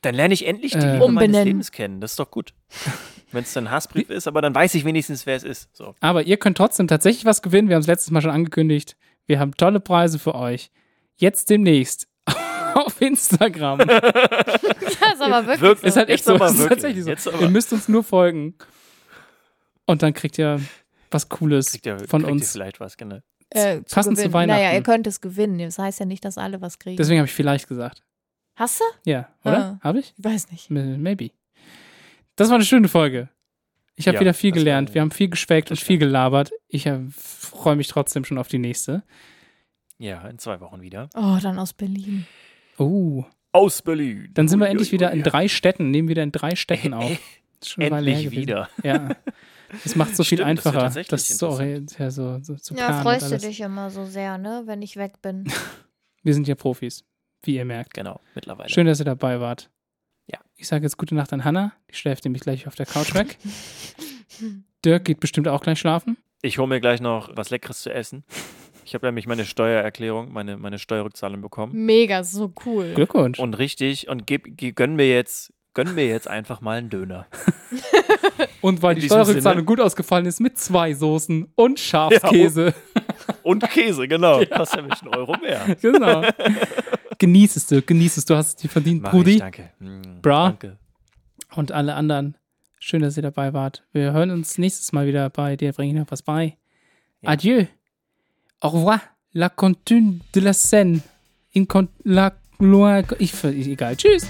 Dann lerne ich endlich die Äh, Liebe meines Umbenennen. Lebens kennen. Das ist doch gut. Wenn es ein Hassbrief ist, aber dann weiß ich wenigstens, wer es ist. So. Aber ihr könnt trotzdem tatsächlich was gewinnen. Wir haben es letztes Mal schon angekündigt. Wir haben tolle Preise für euch. Jetzt demnächst auf Instagram. Das ist aber wirklich, Wirklich? so. ist halt echt so. Ist tatsächlich so. Ihr müsst uns nur folgen. Und dann kriegt ihr was Cooles Kriegt ihr, von kriegt Ihr uns. vielleicht was, genau. äh, zu passend zu gewinnen. Weihnachten. Naja, ihr könnt es gewinnen. Das heißt ja nicht, dass alle was kriegen. Deswegen habe ich vielleicht gesagt. Hast du? Ja, oder? Habe ich? Ich weiß nicht. Maybe. Das war eine schöne Folge. Ich habe Ja, wieder viel das war- gelernt. Wir haben viel geschweckt und das viel gelabert. Ich äh, freue mich trotzdem schon auf die nächste. Ja, in zwei Wochen wieder. Oh, dann aus Berlin. Oh, Aus Berlin. dann sind wir endlich wieder in drei Städten, nehmen wieder in drei Städten auf. Das ist schon Endlich wieder. Ja. Das macht so viel Stimmt, das einfacher, tatsächlich das so, ja, so, so zu Ja, planen. und freust du dich immer so sehr, ne, wenn ich weg bin. Wir sind ja Profis, wie ihr merkt. Genau, mittlerweile. Schön, dass ihr dabei wart. Ja. Ich sage jetzt gute Nacht an Hannah. Die schläft nämlich gleich auf der Couch weg. Dirk geht bestimmt auch gleich schlafen. Ich hole mir gleich noch was Leckeres zu essen. Ich habe nämlich meine Steuererklärung, meine, meine Steuerrückzahlung bekommen. Mega, so cool. Glückwunsch. Und richtig, und ge, gönn mir jetzt, gönn mir jetzt einfach mal einen Döner. Und weil In die Steuerrückzahlung Sinne- gut ausgefallen ist, mit zwei Soßen und Schafskäse. Und Käse, genau. Kostet nämlich einen Euro mehr. genau. Genieß es du, genieß es, du hast es dir verdient, Mach Brudi. ich, danke. Mm, Bra. Danke. Und alle anderen. Schön, dass ihr dabei wart. Wir hören uns nächstes Mal wieder bei dir, bringe ich noch was bei. Ja. Adieu. Au revoir. La continue de la Seine. In con la loin. Ich, egal. Tschüss.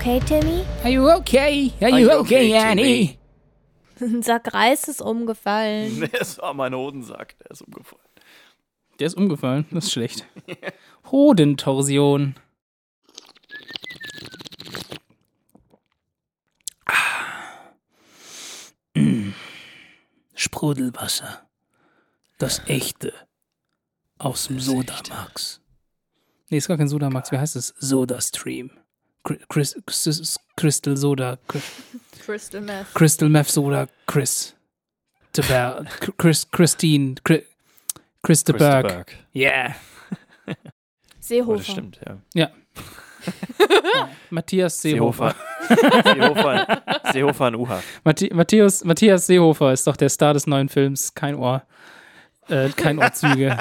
Okay, Timmy? Are you okay? Are Are you you okay, okay, Annie? Ein Sack Reis ist umgefallen. Das war mein Hodensack, der ist umgefallen. Der ist umgefallen. Das ist schlecht. Hodentorsion. Sprudelwasser. Das echte. Aus dem Sodamax. Nee, ist gar kein Sodamax. Wie heißt es? Sodastream. Chris, Chris, Crystal Soda. Chris- Crystal Meth. Crystal Meth Soda. Chris. Teber, Chris, Christine. Chris, Christeberg. Christeberg. Yeah. Oh, Seehofer. das stimmt, ja. Ja. Matthias Seehofer. Seehofer. Seehofer, Seehofer und Uha. Mathi Matthias, Matthias Seehofer ist doch der Star des neuen Films. Kein Ohr. Äh, kein Ohrzüge.